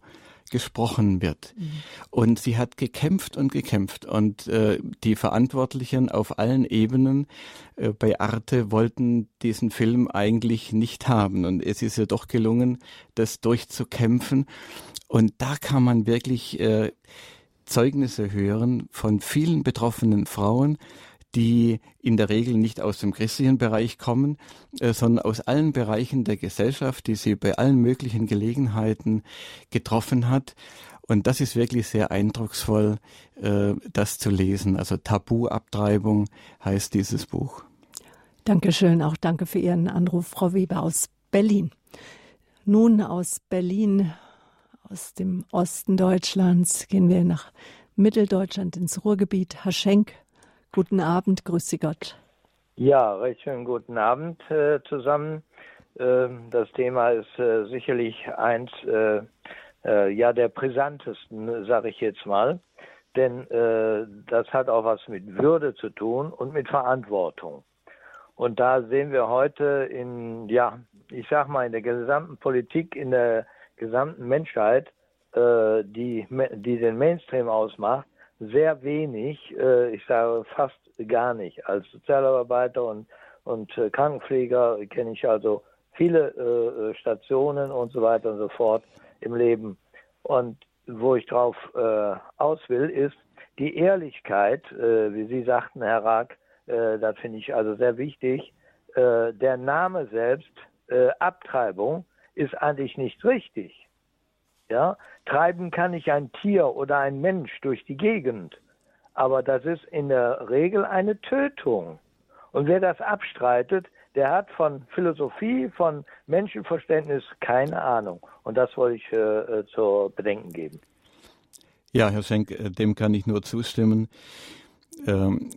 gesprochen wird. Mhm. Und sie hat gekämpft und gekämpft. Und äh, die Verantwortlichen auf allen Ebenen äh, bei Arte wollten diesen Film eigentlich nicht haben. Und es ist ihr doch gelungen, das durchzukämpfen. Und da kann man wirklich äh, Zeugnisse hören von vielen betroffenen Frauen, die in der Regel nicht aus dem christlichen Bereich kommen, äh, sondern aus allen Bereichen der Gesellschaft, die sie bei allen möglichen Gelegenheiten getroffen hat. Und das ist wirklich sehr eindrucksvoll, äh, das zu lesen. Also Tabuabtreibung heißt dieses Buch. Dankeschön, auch danke für Ihren Anruf, Frau Weber aus Berlin. Nun aus Berlin, aus dem Osten Deutschlands, gehen wir nach Mitteldeutschland ins Ruhrgebiet. Herr Schenk, Guten Abend, grüße Gott. Ja, recht schönen guten Abend äh, zusammen. Äh, das Thema ist äh, sicherlich eins äh, äh, ja der brisantesten, sage ich jetzt mal, denn äh, das hat auch was mit Würde zu tun und mit Verantwortung. Und da sehen wir heute in ja, ich sag mal in der gesamten Politik, in der gesamten Menschheit, die die den Mainstream ausmacht, sehr wenig, äh, ich sage fast gar nicht. Als Sozialarbeiter und, und äh, Krankenpfleger kenne ich also viele äh, Stationen und so weiter und so fort im Leben. Und wo ich drauf äh, aus will, ist die Ehrlichkeit, äh, wie Sie sagten, Herr Rack, äh, das finde ich also sehr wichtig. Äh, der Name selbst, äh, Abtreibung, ist eigentlich nicht richtig. Ja, treiben kann ich ein Tier oder ein Mensch durch die Gegend, aber das ist in der Regel eine Tötung. Und wer das abstreitet, der hat von Philosophie, von Menschenverständnis keine Ahnung. Und das wollte ich äh, äh zu bedenken geben. Ja, Herr Schenk, äh, dem kann ich nur zustimmen. Ähm,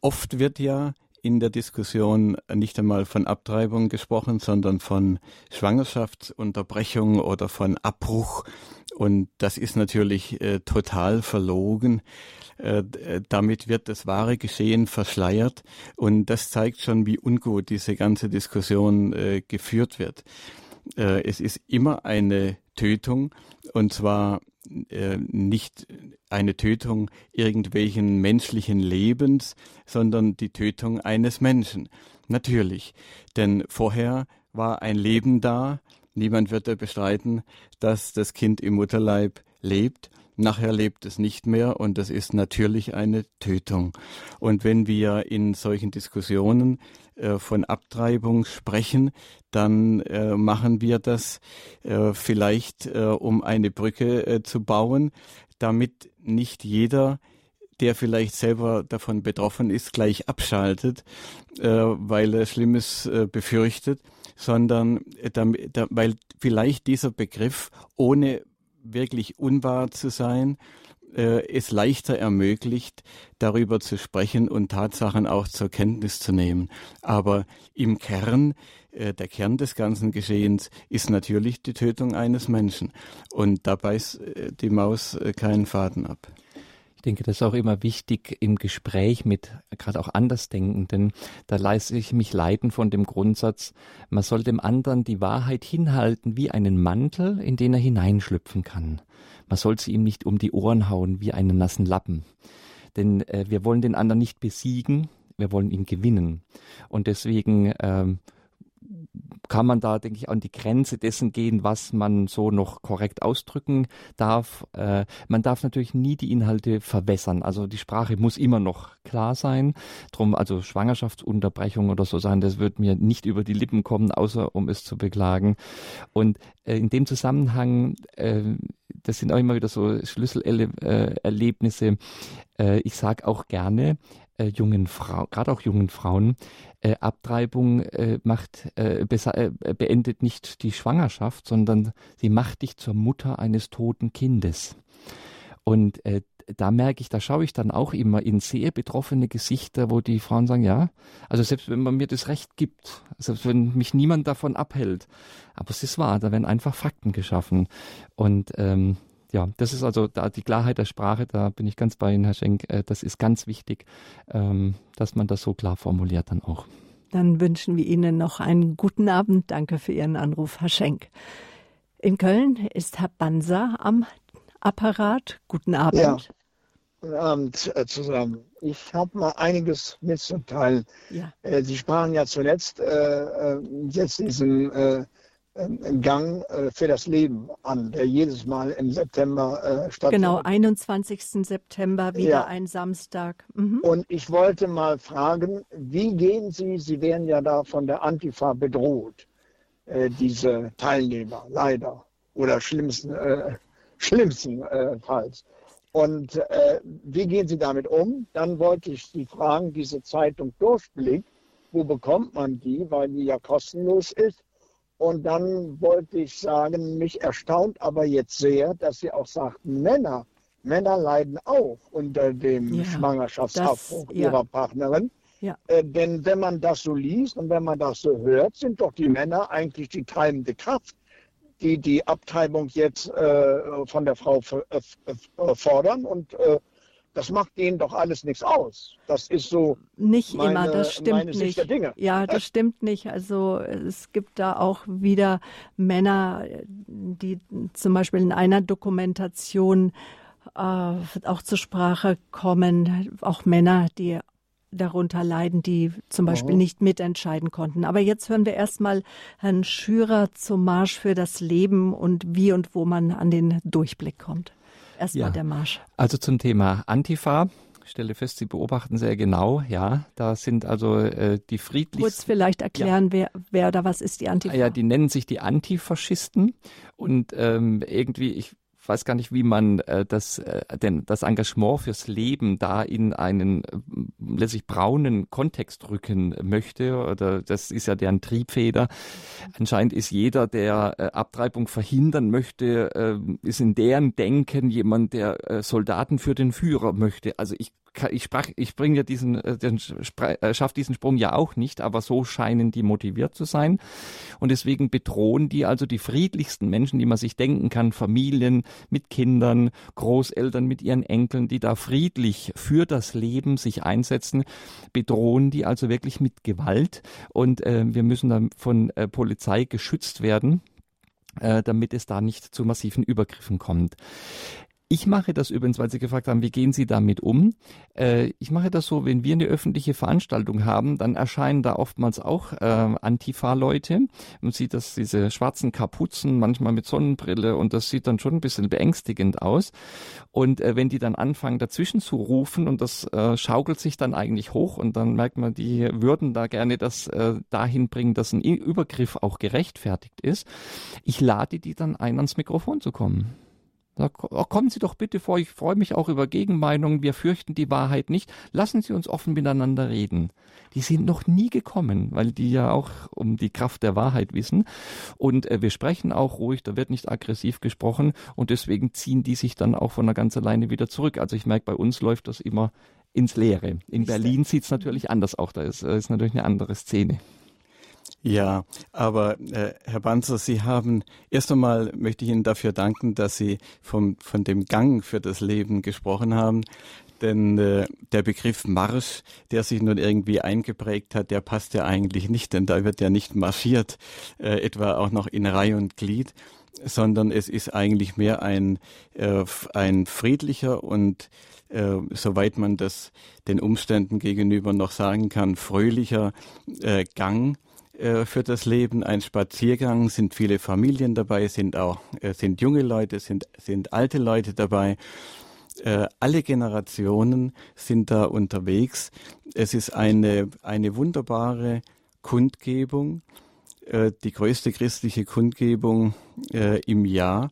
oft wird ja in der Diskussion nicht einmal von Abtreibung gesprochen, sondern von Schwangerschaftsunterbrechung oder von Abbruch. Und das ist natürlich äh, total verlogen. Äh, damit wird das wahre Geschehen verschleiert. Und das zeigt schon, wie ungut diese ganze Diskussion äh, geführt wird. Äh, es ist immer eine Tötung und zwar äh, nicht eine Tötung irgendwelchen menschlichen Lebens, sondern die Tötung eines Menschen. Natürlich, denn vorher war ein Leben da. Niemand wird da bestreiten, dass das Kind im Mutterleib lebt. Nachher lebt es nicht mehr und das ist natürlich eine Tötung. Und wenn wir in solchen Diskussionen äh, von Abtreibung sprechen, dann äh, machen wir das äh, vielleicht, äh, um eine Brücke äh, zu bauen, damit nicht jeder der vielleicht selber davon betroffen ist, gleich abschaltet, äh, weil er Schlimmes äh, befürchtet, sondern äh, damit, da, weil vielleicht dieser Begriff, ohne wirklich unwahr zu sein, äh, es leichter ermöglicht, darüber zu sprechen und Tatsachen auch zur Kenntnis zu nehmen. Aber im Kern, äh, der Kern des ganzen Geschehens ist natürlich die Tötung eines Menschen. Und da beißt äh, die Maus äh, keinen Faden ab. Ich denke, das ist auch immer wichtig im Gespräch mit gerade auch Andersdenkenden. Da leiste ich mich leiten von dem Grundsatz, man soll dem anderen die Wahrheit hinhalten wie einen Mantel, in den er hineinschlüpfen kann. Man soll sie ihm nicht um die Ohren hauen wie einen nassen Lappen. Denn äh, wir wollen den anderen nicht besiegen, wir wollen ihn gewinnen. Und deswegen ähm, kann man da, denke ich, an die Grenze dessen gehen, was man so noch korrekt ausdrücken darf. Äh, man darf natürlich nie die Inhalte verwässern. Also die Sprache muss immer noch klar sein. Drum, also Schwangerschaftsunterbrechung oder so sein, das wird mir nicht über die Lippen kommen, außer um es zu beklagen. Und äh, in dem Zusammenhang, äh, das sind auch immer wieder so Schlüsselerlebnisse. Äh, ich sage auch gerne, äh, jungen Frauen, gerade auch jungen Frauen, äh, Abtreibung äh, macht, äh, äh, beendet nicht die Schwangerschaft, sondern sie macht dich zur Mutter eines toten Kindes. Und äh, da merke ich, da schaue ich dann auch immer in sehr betroffene Gesichter, wo die Frauen sagen, ja, also selbst wenn man mir das Recht gibt, selbst wenn mich niemand davon abhält, aber es ist wahr, da werden einfach Fakten geschaffen. Und ähm, ja, das ist also da die Klarheit der Sprache, da bin ich ganz bei Ihnen, Herr Schenk. Äh, das ist ganz wichtig, ähm, dass man das so klar formuliert dann auch. Dann wünschen wir Ihnen noch einen guten Abend. Danke für Ihren Anruf, Herr Schenk. In Köln ist Herr Banser am Apparat. Guten Abend. Ja. Guten Abend äh, zusammen. Ich habe mal einiges mitzuteilen. Ja. Äh, Sie sprachen ja zuletzt äh, jetzt diesen äh, Gang äh, für das Leben an, der jedes Mal im September äh, stattfindet. Genau, 21. September, wieder ja. ein Samstag. Mhm. Und ich wollte mal fragen, wie gehen Sie, Sie werden ja da von der Antifa bedroht, äh, diese Teilnehmer, leider, oder schlimmsten, äh, schlimmstenfalls. Äh, Und äh, wie gehen Sie damit um? Dann wollte ich Sie fragen, diese Zeitung Durchblick, wo bekommt man die, weil die ja kostenlos ist? Und dann wollte ich sagen, mich erstaunt aber jetzt sehr, dass sie auch sagten, Männer, Männer leiden auch unter dem ja, Schwangerschaftsabbruch ja. ihrer Partnerin. Ja. Äh, denn wenn man das so liest und wenn man das so hört, sind doch die Männer eigentlich die treibende Kraft, die die Abtreibung jetzt äh, von der Frau äh, fordern. Und äh, das macht denen doch alles nichts aus. Das ist so. Nicht meine, immer, das stimmt nicht. Ja, das stimmt nicht. Also es gibt da auch wieder Männer, die zum Beispiel in einer Dokumentation äh, auch zur Sprache kommen, auch Männer, die darunter leiden, die zum Beispiel oh. nicht mitentscheiden konnten. Aber jetzt hören wir erstmal Herrn Schürer zum Marsch für das Leben und wie und wo man an den Durchblick kommt. Erstmal ja. der Marsch. Also zum Thema Antifa. Ich stelle fest, Sie beobachten sehr genau, ja. Da sind also äh, die friedlichsten. Kurz vielleicht erklären, ja. wer, wer oder was ist die Antifa? Ja, die nennen sich die Antifaschisten. Und ähm, irgendwie, ich weiß gar nicht, wie man äh, das, äh, denn das Engagement fürs Leben da in einen äh, letztlich braunen Kontext rücken möchte. Oder das ist ja deren Triebfeder. Anscheinend ist jeder, der äh, Abtreibung verhindern möchte, äh, ist in deren Denken jemand, der äh, Soldaten für den Führer möchte. Also ich ich sprach, ich bringe ja diesen, äh, den, äh, schaff diesen Sprung ja auch nicht, aber so scheinen die motiviert zu sein. Und deswegen bedrohen die also die friedlichsten Menschen, die man sich denken kann, Familien mit Kindern, Großeltern mit ihren Enkeln, die da friedlich für das Leben sich einsetzen, bedrohen die also wirklich mit Gewalt. Und äh, wir müssen dann von äh, Polizei geschützt werden äh, damit es da nicht zu massiven Übergriffen kommt. Ich mache das übrigens, weil Sie gefragt haben, wie gehen Sie damit um? Äh, ich mache das so, wenn wir eine öffentliche Veranstaltung haben, dann erscheinen da oftmals auch äh, Antifa-Leute. Man sieht, dass diese schwarzen Kapuzen, manchmal mit Sonnenbrille, und das sieht dann schon ein bisschen beängstigend aus. Und äh, wenn die dann anfangen, dazwischen zu rufen, und das äh, schaukelt sich dann eigentlich hoch, und dann merkt man, die würden da gerne das äh, dahin bringen, dass ein Übergriff auch gerechtfertigt ist. Ich lade die dann ein, ans Mikrofon zu kommen. Oh, kommen Sie doch bitte vor, ich freue mich auch über Gegenmeinungen, wir fürchten die Wahrheit nicht. Lassen Sie uns offen miteinander reden. Die sind noch nie gekommen, weil die ja auch um die Kraft der Wahrheit wissen. Und äh, wir sprechen auch ruhig, da wird nicht aggressiv gesprochen und deswegen ziehen die sich dann auch von der ganz alleine wieder zurück. Also ich merke, bei uns läuft das immer ins Leere. In Berlin sieht es natürlich anders auch, da ist, ist natürlich eine andere Szene. Ja, aber äh, Herr Banzer, Sie haben erst einmal möchte ich Ihnen dafür danken, dass Sie vom, von dem Gang für das Leben gesprochen haben. Denn äh, der Begriff Marsch, der sich nun irgendwie eingeprägt hat, der passt ja eigentlich nicht, denn da wird ja nicht marschiert, äh, etwa auch noch in Reihe und Glied, sondern es ist eigentlich mehr ein, äh, ein friedlicher und äh, soweit man das den Umständen gegenüber noch sagen kann, fröhlicher äh, Gang äh, für das Leben ein Spaziergang, sind viele Familien dabei, sind auch äh, sind junge Leute, sind sind alte Leute dabei. Äh, alle Generationen sind da unterwegs. Es ist eine eine wunderbare Kundgebung, die größte christliche Kundgebung im Jahr.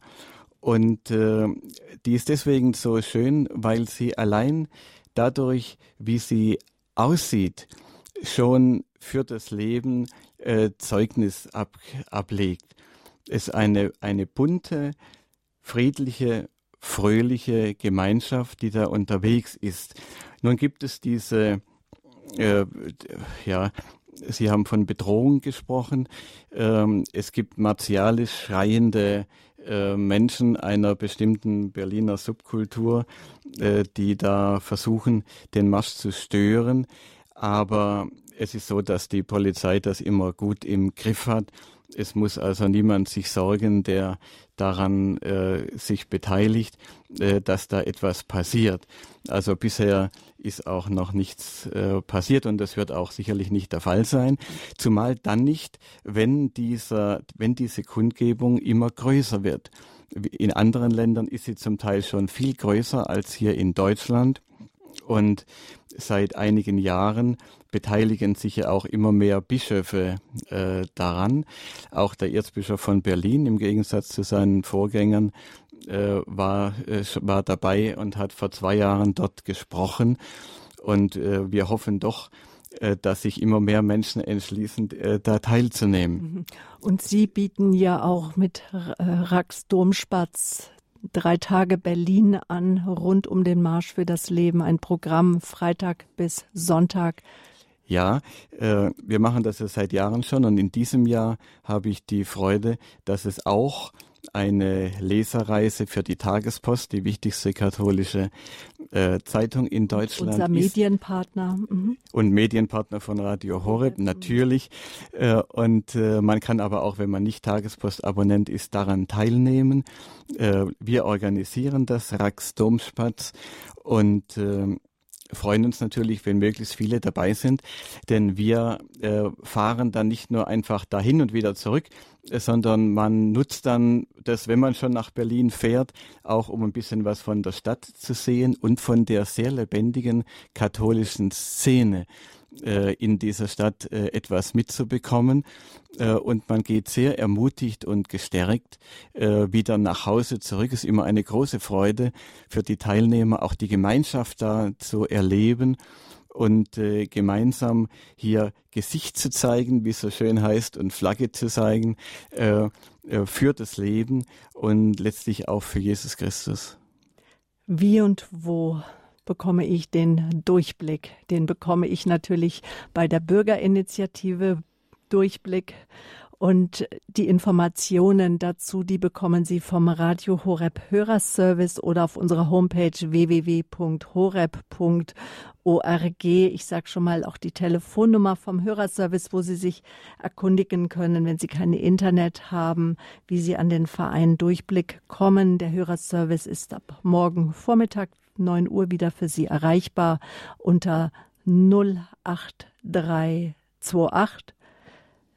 Und die ist deswegen so schön, weil sie allein dadurch, wie sie aussieht, schon für das Leben äh, Zeugnis ab, ablegt. Es ist eine, eine bunte, friedliche, fröhliche Gemeinschaft, die da unterwegs ist. Nun gibt es diese, äh, ja, Sie haben von Bedrohung gesprochen. Ähm, es gibt martialisch schreiende äh, Menschen einer bestimmten Berliner Subkultur, äh, die da versuchen, den Marsch zu stören. Aber es ist so, dass die Polizei das immer gut im Griff hat. Es muss also niemand sich sorgen, der daran äh, sich beteiligt, äh, dass da etwas passiert. Also bisher ist auch noch nichts äh, passiert und das wird auch sicherlich nicht der Fall sein. Zumal dann nicht, wenn dieser, wenn diese Kundgebung immer größer wird. In anderen Ländern ist sie zum Teil schon viel größer als hier in Deutschland. Und seit einigen Jahren beteiligen sich ja auch immer mehr Bischöfe äh, daran. Auch der Erzbischof von Berlin im Gegensatz zu seinen Vorgängern äh, war, äh, war dabei und hat vor zwei Jahren dort gesprochen. Und äh, wir hoffen doch, äh, dass sich immer mehr Menschen entschließen, äh, da teilzunehmen. Mhm. Und Sie bieten ja auch mit Rax Domspatz drei Tage Berlin an, rund um den Marsch für das Leben, ein Programm Freitag bis Sonntag. Ja, äh, wir machen das ja seit Jahren schon und in diesem Jahr habe ich die Freude, dass es auch eine Leserreise für die Tagespost, die wichtigste katholische äh, Zeitung in Deutschland. Unser Medienpartner. Mhm. Und Medienpartner von Radio Horeb, natürlich. Äh, und äh, man kann aber auch, wenn man nicht Tagespostabonnent ist, daran teilnehmen. Äh, wir organisieren das, Rax Domspatz. Und äh, freuen uns natürlich, wenn möglichst viele dabei sind, denn wir äh, fahren dann nicht nur einfach dahin und wieder zurück, äh, sondern man nutzt dann das, wenn man schon nach Berlin fährt, auch um ein bisschen was von der Stadt zu sehen und von der sehr lebendigen katholischen Szene äh, in dieser Stadt äh, etwas mitzubekommen. Äh, und man geht sehr ermutigt und gestärkt äh, wieder nach Hause zurück. Es ist immer eine große Freude für die Teilnehmer, auch die Gemeinschaft da zu erleben und äh, gemeinsam hier Gesicht zu zeigen, wie es so schön heißt, und Flagge zu zeigen äh, äh, für das Leben und letztlich auch für Jesus Christus. Wie und wo bekomme ich den Durchblick? Den bekomme ich natürlich bei der Bürgerinitiative Durchblick. Und die Informationen dazu, die bekommen Sie vom Radio Horeb Hörerservice oder auf unserer Homepage www.horeb.org. Ich sage schon mal auch die Telefonnummer vom Hörerservice, wo Sie sich erkundigen können, wenn Sie kein Internet haben, wie Sie an den Verein Durchblick kommen. Der Hörerservice ist ab morgen Vormittag 9 Uhr wieder für Sie erreichbar unter 08328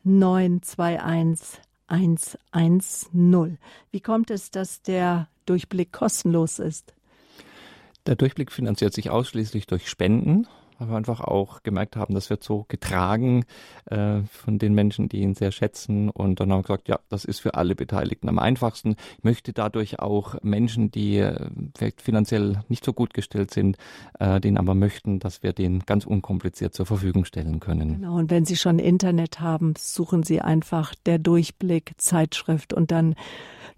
921 110. Wie kommt es, dass der Durchblick kostenlos ist? Der Durchblick finanziert sich ausschließlich durch Spenden weil wir einfach auch gemerkt haben, das wird so getragen äh, von den Menschen, die ihn sehr schätzen. Und dann haben wir gesagt, ja, das ist für alle Beteiligten am einfachsten. Ich möchte dadurch auch Menschen, die äh, vielleicht finanziell nicht so gut gestellt sind, äh, den aber möchten, dass wir den ganz unkompliziert zur Verfügung stellen können. Genau, und wenn Sie schon Internet haben, suchen Sie einfach der Durchblick Zeitschrift und dann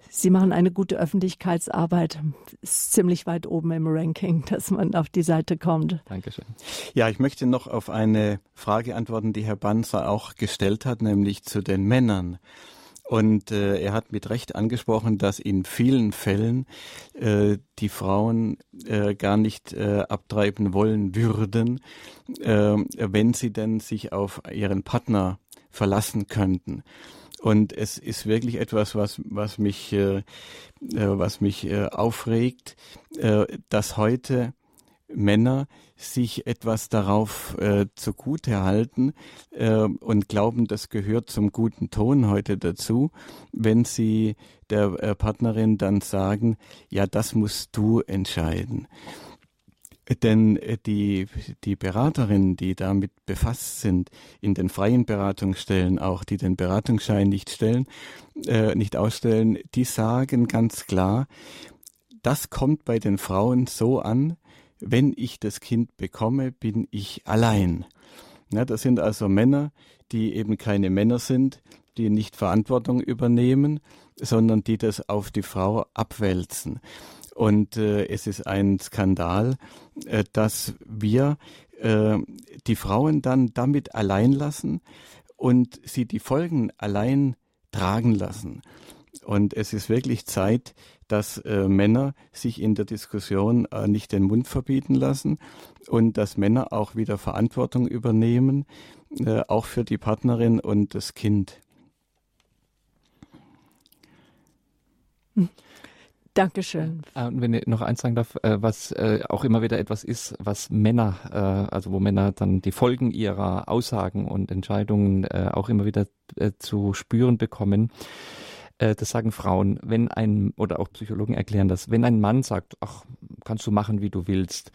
Sie machen eine gute Öffentlichkeitsarbeit. Ist ziemlich weit oben im Ranking, <laughs> dass man auf die Seite kommt. Dankeschön. Ja, ich möchte noch auf eine Frage antworten, die Herr Banzer auch gestellt hat, nämlich zu den Männern. Und äh, er hat mit Recht angesprochen, dass in vielen Fällen äh, die Frauen äh, gar nicht äh, abtreiben wollen würden, äh, wenn sie denn sich auf ihren Partner verlassen könnten. Und es ist wirklich etwas, was, was mich, äh, äh, was mich äh, aufregt, äh, dass heute Männer sich etwas darauf äh, zugute halten äh, und glauben, das gehört zum guten Ton heute dazu, wenn sie der äh, Partnerin dann sagen, ja, das musst du entscheiden. Denn äh, die, die Beraterinnen, die damit befasst sind, in den freien Beratungsstellen auch, die den Beratungsschein nicht stellen, äh, nicht ausstellen, die sagen ganz klar, das kommt bei den Frauen so an, wenn ich das Kind bekomme, bin ich allein. Ja, das sind also Männer, die eben keine Männer sind, die nicht Verantwortung übernehmen, sondern die das auf die Frau abwälzen. Und äh, es ist ein Skandal, äh, dass wir äh, die Frauen dann damit allein lassen und sie die Folgen allein tragen lassen. Und es ist wirklich Zeit, dass äh, Männer sich in der Diskussion äh, nicht den Mund verbieten lassen und dass Männer auch wieder Verantwortung übernehmen, äh, auch für die Partnerin und das Kind. Hm. Dankeschön. Äh, und wenn ich noch eins sagen darf, äh, was äh, auch immer wieder etwas ist, was Männer, also wo Männer dann die Folgen ihrer Aussagen und Entscheidungen auch immer wieder zu spüren bekommen, das sagen Frauen, wenn ein, oder auch Psychologen erklären das, wenn ein Mann sagt, ach, kannst du machen, wie du willst,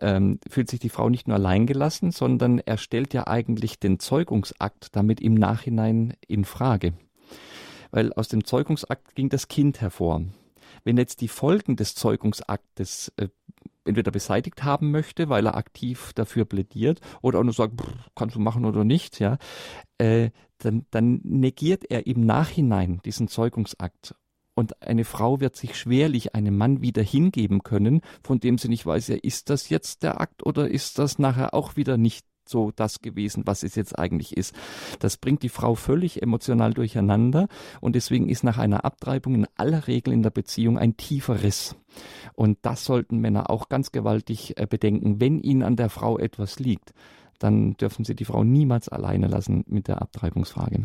ähm, fühlt sich die Frau nicht nur alleingelassen, sondern er stellt ja eigentlich den Zeugungsakt damit im Nachhinein in Frage. Weil aus dem Zeugungsakt ging das Kind hervor. Wenn jetzt die Folgen des Zeugungsaktes äh, entweder beseitigt haben möchte, weil er aktiv dafür plädiert, oder auch nur sagt, kannst du machen oder nicht, ja, äh, dann, dann negiert er im Nachhinein diesen Zeugungsakt. Und eine Frau wird sich schwerlich einem Mann wieder hingeben können, von dem sie nicht weiß, ja, ist das jetzt der Akt oder ist das nachher auch wieder nicht so das gewesen, was es jetzt eigentlich ist. Das bringt die Frau völlig emotional durcheinander und deswegen ist nach einer Abtreibung in aller Regel in der Beziehung ein tiefer Riss. Und das sollten Männer auch ganz gewaltig äh, bedenken. Wenn ihnen an der Frau etwas liegt, dann dürfen sie die Frau niemals alleine lassen mit der Abtreibungsfrage.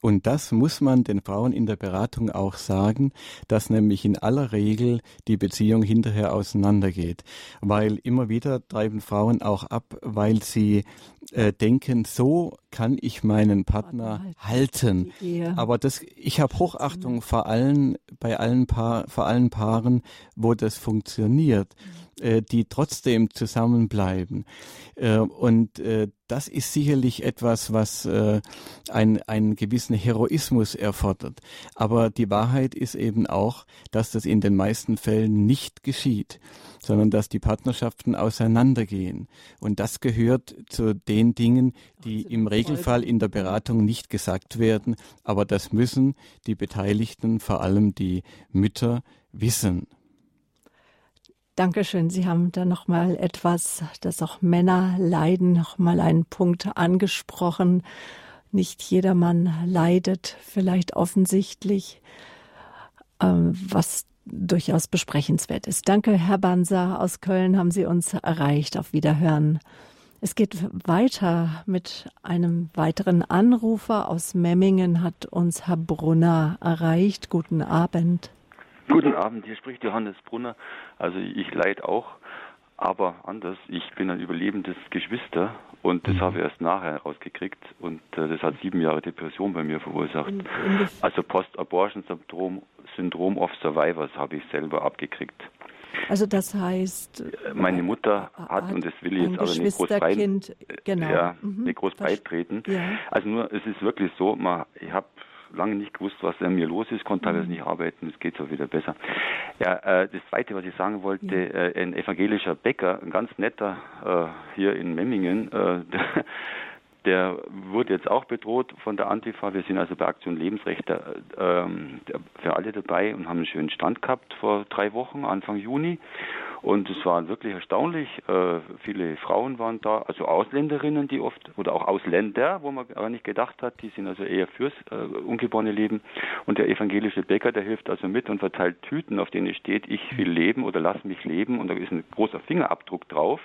Und das muss man den Frauen in der Beratung auch sagen, dass nämlich in aller Regel die Beziehung hinterher auseinandergeht. Weil immer wieder treiben Frauen auch ab, weil sie äh, denken, so kann ich meinen Partner halten. Aber das, ich habe Hochachtung mhm. vor allen, bei allen Paar, vor allen Paaren, wo das funktioniert. Mhm äh, die trotzdem zusammenbleiben. Äh, und äh, das ist sicherlich etwas, was äh, ein, einen gewissen Heroismus erfordert. Aber die Wahrheit ist eben auch, dass das in den meisten Fällen nicht geschieht, sondern dass die Partnerschaften auseinandergehen. Und das gehört zu den Dingen, die im Regelfall in der Beratung nicht gesagt werden. Aber das müssen die Beteiligten, vor allem die Mütter, wissen. Dankeschön. Sie haben da noch mal etwas, dass auch Männer leiden, noch mal einen Punkt angesprochen. Nicht jedermann leidet, vielleicht offensichtlich, ähm, was durchaus besprechenswert ist. Danke, Herr Banser aus Köln, haben Sie uns erreicht. Auf Wiederhören. Es geht weiter mit einem weiteren Anrufer aus Memmingen, hat uns Herr Brunner erreicht. Guten Abend. Guten Abend, hier spricht Johannes Brunner. Also ich leide auch, aber anders. Ich bin ein überlebendes Geschwister und das mhm. habe ich erst nachher rausgekriegt und äh, das hat sieben Jahre Depression bei mir verursacht. In, in also Post-Abortion-Syndrom Syndrom of Survivors habe ich selber abgekriegt. Also das heißt, meine Mutter hat, und das will ich jetzt aber nicht groß, breit, genau. ja, mhm. nicht groß beitreten. Ja. Also nur, es ist wirklich so, man, ich habe lange nicht gewusst, was an mir los ist, konnte teilweise mhm. nicht arbeiten, es geht so wieder besser. Ja, äh, das Zweite, was ich sagen wollte, äh, ein evangelischer Bäcker, ein ganz netter äh, hier in Memmingen, äh, <laughs> der, wurde jetzt auch bedroht von der Antifa. Wir sind also bei Aktion Lebensrechte äh, für alle dabei und haben einen schönen Stand gehabt vor drei Wochen, Anfang Juni. Und es war wirklich erstaunlich. Äh, viele Frauen waren da, also Ausländerinnen, die oft, oder auch Ausländer, wo man gar nicht gedacht hat, die sind also eher fürs äh, ungeborene Leben. Und der evangelische Bäcker, der hilft also mit und verteilt Tüten, auf denen steht, ich will leben oder lass mich leben. Und da ist ein großer Fingerabdruck drauf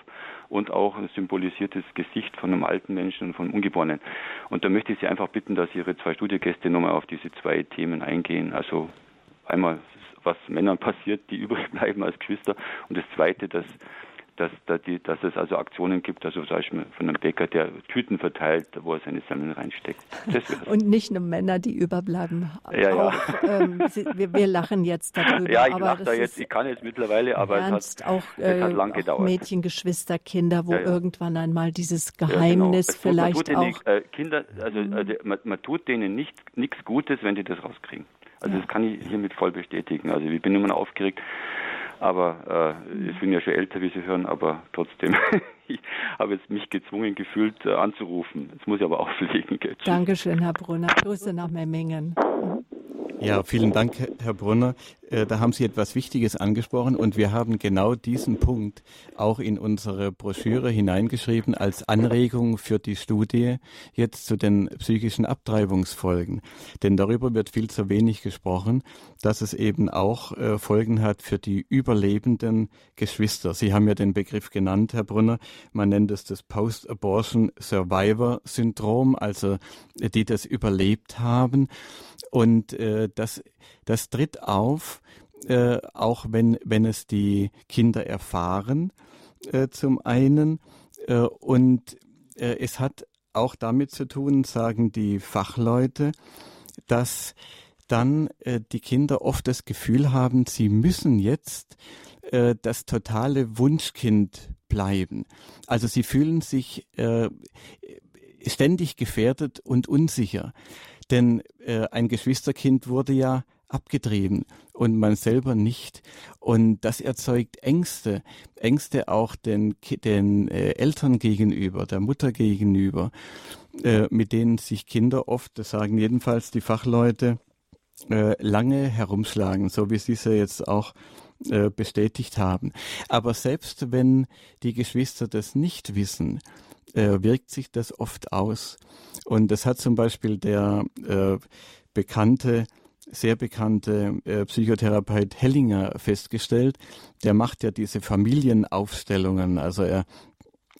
und auch ein symbolisiertes Gesicht von einem alten Menschen und von Ungeborenen. Und da möchte ich Sie einfach bitten, dass Ihre zwei Studiogäste nochmal auf diese zwei Themen eingehen. Also einmal was Männern passiert, die <laughs> übrig bleiben als Geschwister. Und das Zweite, dass, dass, dass, die, dass es also Aktionen gibt, also zum Beispiel von einem Bäcker, der Tüten verteilt, wo er seine Semmeln reinsteckt. <laughs> Und nicht nur Männer, die überbleiben. Ja, auch, ja. Ähm, wir, wir, lachen jetzt darüber. Ja, ich lache da jetzt, ich kann jetzt mittlerweile, aber ernst, es hat, auch, äh, es hat lang gedauert. Mädchen, Geschwister, Kinder, wo ja, irgendwann einmal dieses Geheimnis genau. vielleicht auch... Nicht, äh, Kinder, also äh, man, man, tut denen nicht nichts Gutes, wenn die das rauskriegen. Also ja. das kann ich hiermit voll bestätigen. Also ich bin immer aufgeregt, aber äh, ich bin ja schon älter, wie Sie hören, aber trotzdem, <laughs> ich habe jetzt mich gezwungen gefühlt äh, anzurufen. Jetzt muss ich aber auflegen. Dankeschön, Herr Brunner. Grüße nach Memmingen. Ja, vielen Dank, Herr Brunner. Äh, da haben Sie etwas Wichtiges angesprochen und wir haben genau diesen Punkt auch in unsere Broschüre hineingeschrieben als Anregung für die Studie jetzt zu den psychischen Abtreibungsfolgen. Denn darüber wird viel zu wenig gesprochen, dass es eben auch äh, Folgen hat für die überlebenden Geschwister. Sie haben ja den Begriff genannt, Herr Brunner. Man nennt es das Post-Abortion Survivor Syndrom, also die das überlebt haben. Und äh, das, das tritt auf, äh, auch wenn, wenn es die Kinder erfahren, äh, zum einen. Äh, und äh, es hat auch damit zu tun, sagen die Fachleute, dass dann äh, die Kinder oft das Gefühl haben, sie müssen jetzt äh, das totale Wunschkind bleiben. Also sie fühlen sich ständig gefährdet und unsicher. Denn äh, ein Geschwisterkind wurde ja abgetrieben und man selber nicht. Und das erzeugt Ängste, Ängste auch den, den äh, Eltern gegenüber, der Mutter gegenüber, äh, mit denen sich Kinder oft, das sagen jedenfalls die Fachleute, äh, lange herumschlagen, so wie Sie es ja jetzt auch bestätigt haben. Aber selbst wenn die Geschwister das nicht wissen, wirkt sich das oft aus. Und das hat zum Beispiel der bekannte, sehr bekannte äh, Psychotherapeut Hellinger festgestellt. Der macht ja diese Familienaufstellungen. Also er,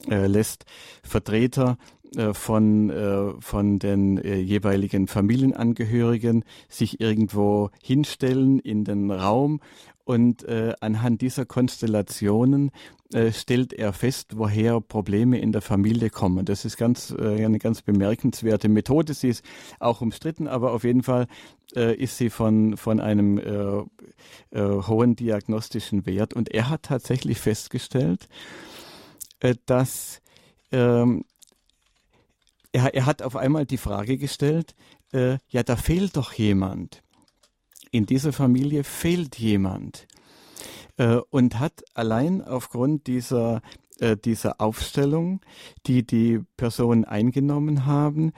er lässt Vertreter äh, von, äh, von den äh, jeweiligen Familienangehörigen sich irgendwo hinstellen in den Raum und äh, anhand dieser Konstellationen äh, stellt er fest, woher Probleme in der Familie kommen. Das ist ganz äh, eine ganz bemerkenswerte Methode. Sie ist auch umstritten, aber auf jeden Fall äh, ist sie von von einem äh, äh, hohen diagnostischen Wert. Und er hat tatsächlich festgestellt, äh, dass ähm, er, er hat auf einmal die Frage gestellt, äh, ja, da fehlt doch jemand in dieser Familie fehlt jemand äh, und hat allein aufgrund dieser äh, dieser Aufstellung, die die Personen eingenommen haben,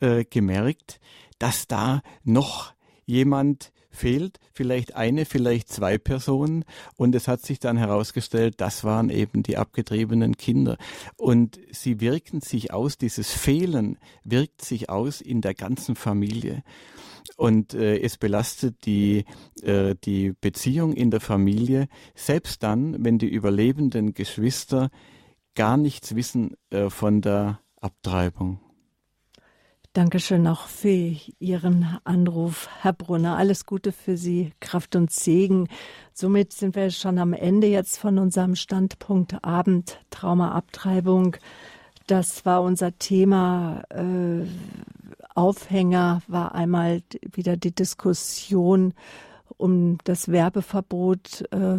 äh, gemerkt, dass da noch jemand fehlt, vielleicht eine, vielleicht zwei Personen. Und es hat sich dann herausgestellt, das waren eben die abgetriebenen Kinder. Und sie wirken sich aus, dieses Fehlen wirkt sich aus in der ganzen Familie und äh, es belastet die, äh, die Beziehung in der Familie, selbst dann, wenn die überlebenden Geschwister gar nichts wissen äh, von der Abtreibung. Dankeschön auch für Ihren Anruf, Herr Brunner. Alles Gute für Sie, Kraft und Segen. Somit sind wir schon am Ende jetzt von unserem Standpunkt Abend Traumaabtreibung. Das war unser Thema. Äh, Aufhänger war einmal wieder die Diskussion um das Werbeverbot äh,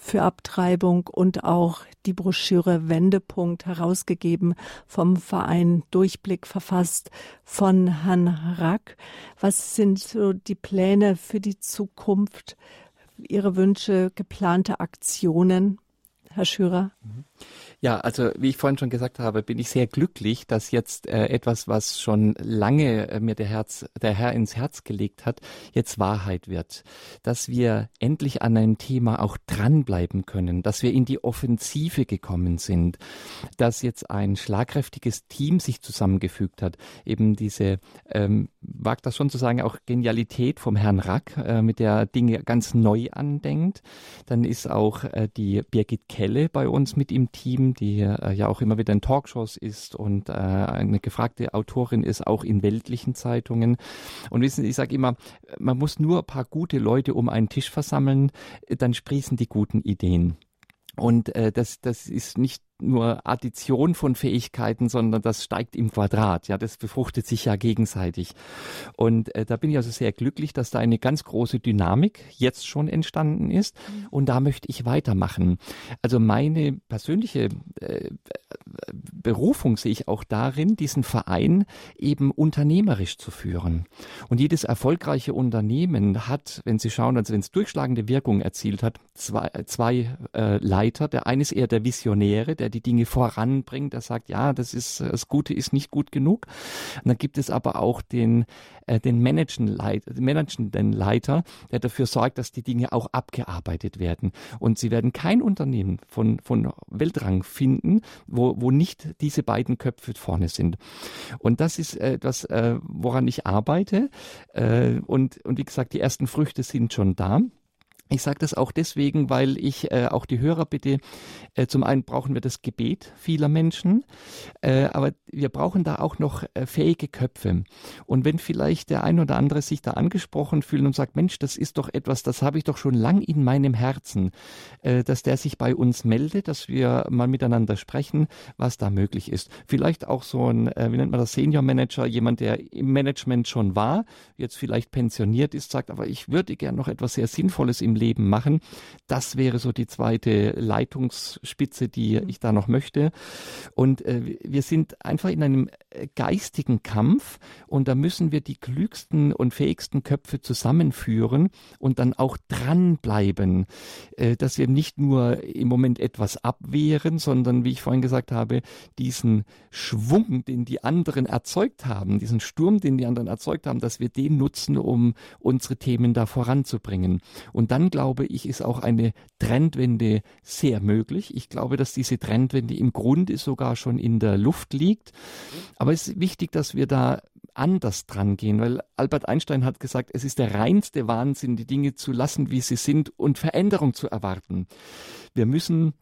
für Abtreibung und auch die Broschüre Wendepunkt herausgegeben vom Verein Durchblick verfasst von Herrn Rack. Was sind so die Pläne für die Zukunft, Ihre Wünsche, geplante Aktionen, Herr Schürer? Mhm. Ja, also wie ich vorhin schon gesagt habe, bin ich sehr glücklich, dass jetzt äh, etwas, was schon lange äh, mir der, Herz, der Herr ins Herz gelegt hat, jetzt Wahrheit wird. Dass wir endlich an einem Thema auch dranbleiben können, dass wir in die Offensive gekommen sind, dass jetzt ein schlagkräftiges Team sich zusammengefügt hat, eben diese, ähm, wagt das schon zu sagen, auch Genialität vom Herrn Rack, äh, mit der Dinge ganz neu andenkt. Dann ist auch äh, die Birgit Kelle bei uns mit im Team, die äh, ja auch immer wieder in Talkshows ist und äh, eine gefragte Autorin ist, auch in weltlichen Zeitungen. Und wissen Sie, ich sage immer, man muss nur ein paar gute Leute um einen Tisch versammeln, dann sprießen die guten Ideen. Und äh, das, das ist nicht nur Addition von Fähigkeiten, sondern das steigt im Quadrat. Ja, das befruchtet sich ja gegenseitig. Und äh, da bin ich also sehr glücklich, dass da eine ganz große Dynamik jetzt schon entstanden ist. Mhm. Und da möchte ich weitermachen. Also meine persönliche äh, Berufung sehe ich auch darin, diesen Verein eben unternehmerisch zu führen. Und jedes erfolgreiche Unternehmen hat, wenn Sie schauen, also wenn es durchschlagende Wirkung erzielt hat, zwei, zwei äh, Leiter. Der eine ist eher der Visionäre, der die Dinge voranbringt, der sagt, ja, das ist das Gute ist nicht gut genug. Und dann gibt es aber auch den äh, den managenden Leiter, der dafür sorgt, dass die Dinge auch abgearbeitet werden. Und Sie werden kein Unternehmen von, von Weltrang finden, wo, wo nicht diese beiden Köpfe vorne sind. Und das ist etwas, äh, woran ich arbeite. Äh, und, und wie gesagt, die ersten Früchte sind schon da. Ich sage das auch deswegen, weil ich äh, auch die Hörer bitte, äh, zum einen brauchen wir das Gebet vieler Menschen, äh, aber wir brauchen da auch noch äh, fähige Köpfe. Und wenn vielleicht der ein oder andere sich da angesprochen fühlt und sagt, Mensch, das ist doch etwas, das habe ich doch schon lang in meinem Herzen, äh, dass der sich bei uns meldet, dass wir mal miteinander sprechen, was da möglich ist. Vielleicht auch so ein, äh, wie nennt man das, Senior Manager, jemand, der im Management schon war, jetzt vielleicht pensioniert ist, sagt, aber ich würde gern noch etwas sehr Sinnvolles im Leben machen. Das wäre so die zweite Leitungsspitze, die mhm. ich da noch möchte. Und äh, wir sind einfach in einem äh, geistigen Kampf und da müssen wir die klügsten und fähigsten Köpfe zusammenführen und dann auch dranbleiben, äh, dass wir nicht nur im Moment etwas abwehren, sondern wie ich vorhin gesagt habe, diesen Schwung, den die anderen erzeugt haben, diesen Sturm, den die anderen erzeugt haben, dass wir den nutzen, um unsere Themen da voranzubringen. Und dann glaube ich, ist auch eine Trendwende sehr möglich. Ich glaube, dass diese Trendwende im Grunde sogar schon in der Luft liegt. Aber es ist wichtig, dass wir da anders dran gehen, weil Albert Einstein hat gesagt, es ist der reinste Wahnsinn, die Dinge zu lassen, wie sie sind und Veränderung zu erwarten. Wir müssen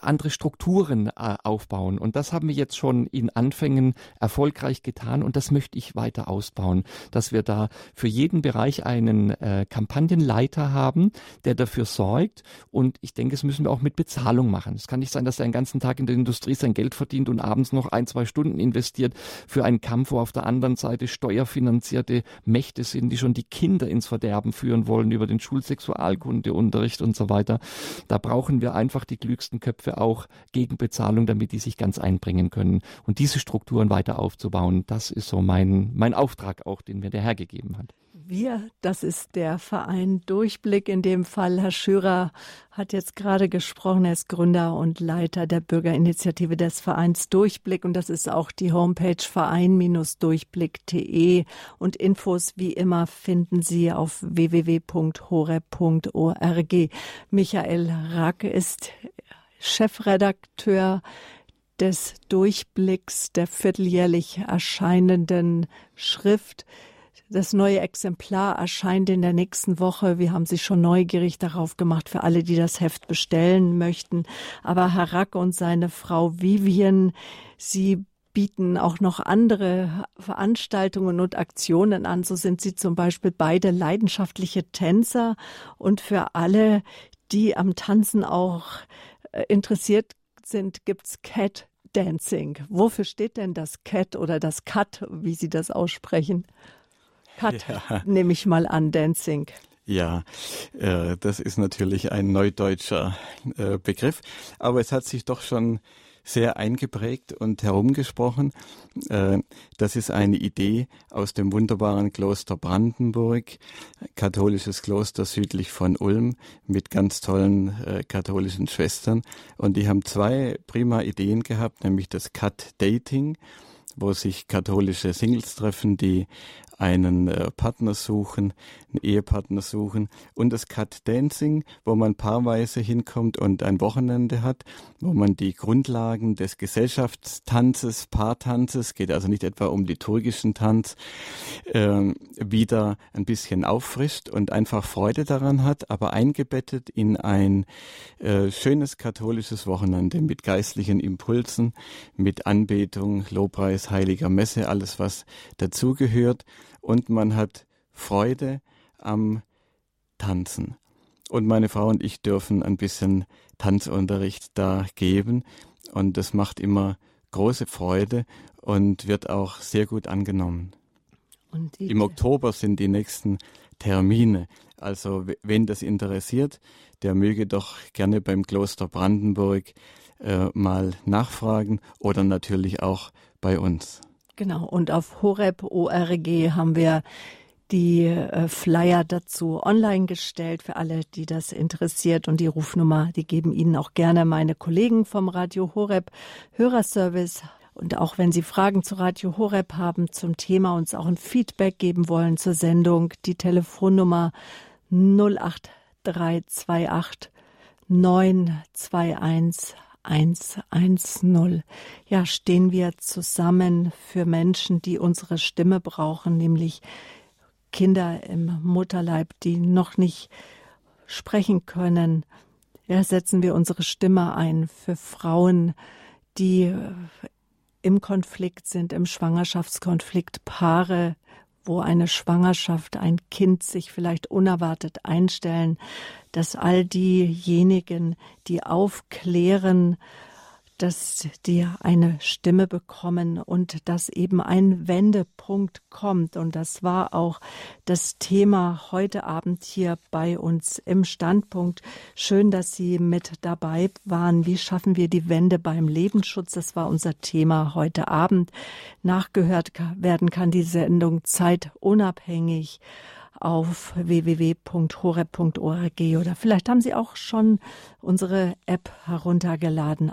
andere Strukturen äh, aufbauen. Und das haben wir jetzt schon in Anfängen erfolgreich getan und das möchte ich weiter ausbauen, dass wir da für jeden Bereich einen äh, Kampagnenleiter haben, der dafür sorgt. Und ich denke, es müssen wir auch mit Bezahlung machen. Es kann nicht sein, dass er den ganzen Tag in der Industrie sein Geld verdient und abends noch ein, zwei Stunden investiert für einen Kampf, wo auf der anderen Seite steuerfinanzierte Mächte sind, die schon die Kinder ins Verderben führen wollen über den Schulsexualkundeunterricht und so weiter. Da brauchen wir einfach die klügsten Köpfe auch gegen Bezahlung, damit die sich ganz einbringen können. Und diese Strukturen weiter aufzubauen, das ist so mein, mein Auftrag auch, den mir der Herr gegeben hat. Wir, das ist der Verein Durchblick in dem Fall. Herr Schürer hat jetzt gerade gesprochen. Er ist Gründer und Leiter der Bürgerinitiative des Vereins Durchblick und das ist auch die Homepage verein-durchblick.de und Infos wie immer finden Sie auf www.hore.org. Michael Rack ist Chefredakteur des Durchblicks der vierteljährlich erscheinenden Schrift. Das neue Exemplar erscheint in der nächsten Woche. Wir haben Sie schon neugierig darauf gemacht für alle, die das Heft bestellen möchten. Aber Herr Rack und seine Frau Vivian, Sie bieten auch noch andere Veranstaltungen und Aktionen an. So sind Sie zum Beispiel beide leidenschaftliche Tänzer und für alle, die am Tanzen auch interessiert sind, gibt's Cat Dancing. Wofür steht denn das Cat oder das Cut, wie Sie das aussprechen? Cut, ja. nehme ich mal an, Dancing. Ja, äh, das ist natürlich ein neudeutscher äh, Begriff, aber es hat sich doch schon sehr eingeprägt und herumgesprochen. Äh, das ist eine Idee aus dem wunderbaren Kloster Brandenburg, katholisches Kloster südlich von Ulm mit ganz tollen äh, katholischen Schwestern. Und die haben zwei prima Ideen gehabt, nämlich das Cut Dating wo sich katholische Singles treffen, die einen äh, Partner suchen, einen Ehepartner suchen und das Cut Dancing, wo man paarweise hinkommt und ein Wochenende hat, wo man die Grundlagen des Gesellschaftstanzes, Paartanzes, geht also nicht etwa um liturgischen Tanz, äh, wieder ein bisschen auffrischt und einfach Freude daran hat, aber eingebettet in ein äh, schönes katholisches Wochenende mit geistlichen Impulsen, mit Anbetung, Lobpreis, heiliger Messe, alles was dazugehört und man hat Freude am Tanzen. Und meine Frau und ich dürfen ein bisschen Tanzunterricht da geben und das macht immer große Freude und wird auch sehr gut angenommen. Im Oktober sind die nächsten Termine. Also wenn das interessiert, der möge doch gerne beim Kloster Brandenburg äh, mal nachfragen oder natürlich auch bei uns. Genau, und auf horeb.org haben wir die äh, Flyer dazu online gestellt für alle, die das interessiert. Und die Rufnummer, die geben Ihnen auch gerne meine Kollegen vom Radio Horeb Hörerservice. Und auch wenn Sie Fragen zu Radio Horeb haben zum Thema, uns auch ein Feedback geben wollen zur Sendung, die Telefonnummer 08328 921 110. Ja, stehen wir zusammen für Menschen, die unsere Stimme brauchen, nämlich Kinder im Mutterleib, die noch nicht sprechen können. Ja, setzen wir unsere Stimme ein für Frauen, die im Konflikt sind, im Schwangerschaftskonflikt, Paare, wo eine Schwangerschaft, ein Kind sich vielleicht unerwartet einstellen, dass all diejenigen, die aufklären, dass die eine Stimme bekommen und dass eben ein Wendepunkt kommt. Und das war auch das Thema heute Abend hier bei uns im Standpunkt. Schön, dass Sie mit dabei waren. Wie schaffen wir die Wende beim Lebensschutz? Das war unser Thema heute Abend. Nachgehört werden kann die Sendung zeitunabhängig auf www.horeb.org oder vielleicht haben Sie auch schon unsere App heruntergeladen.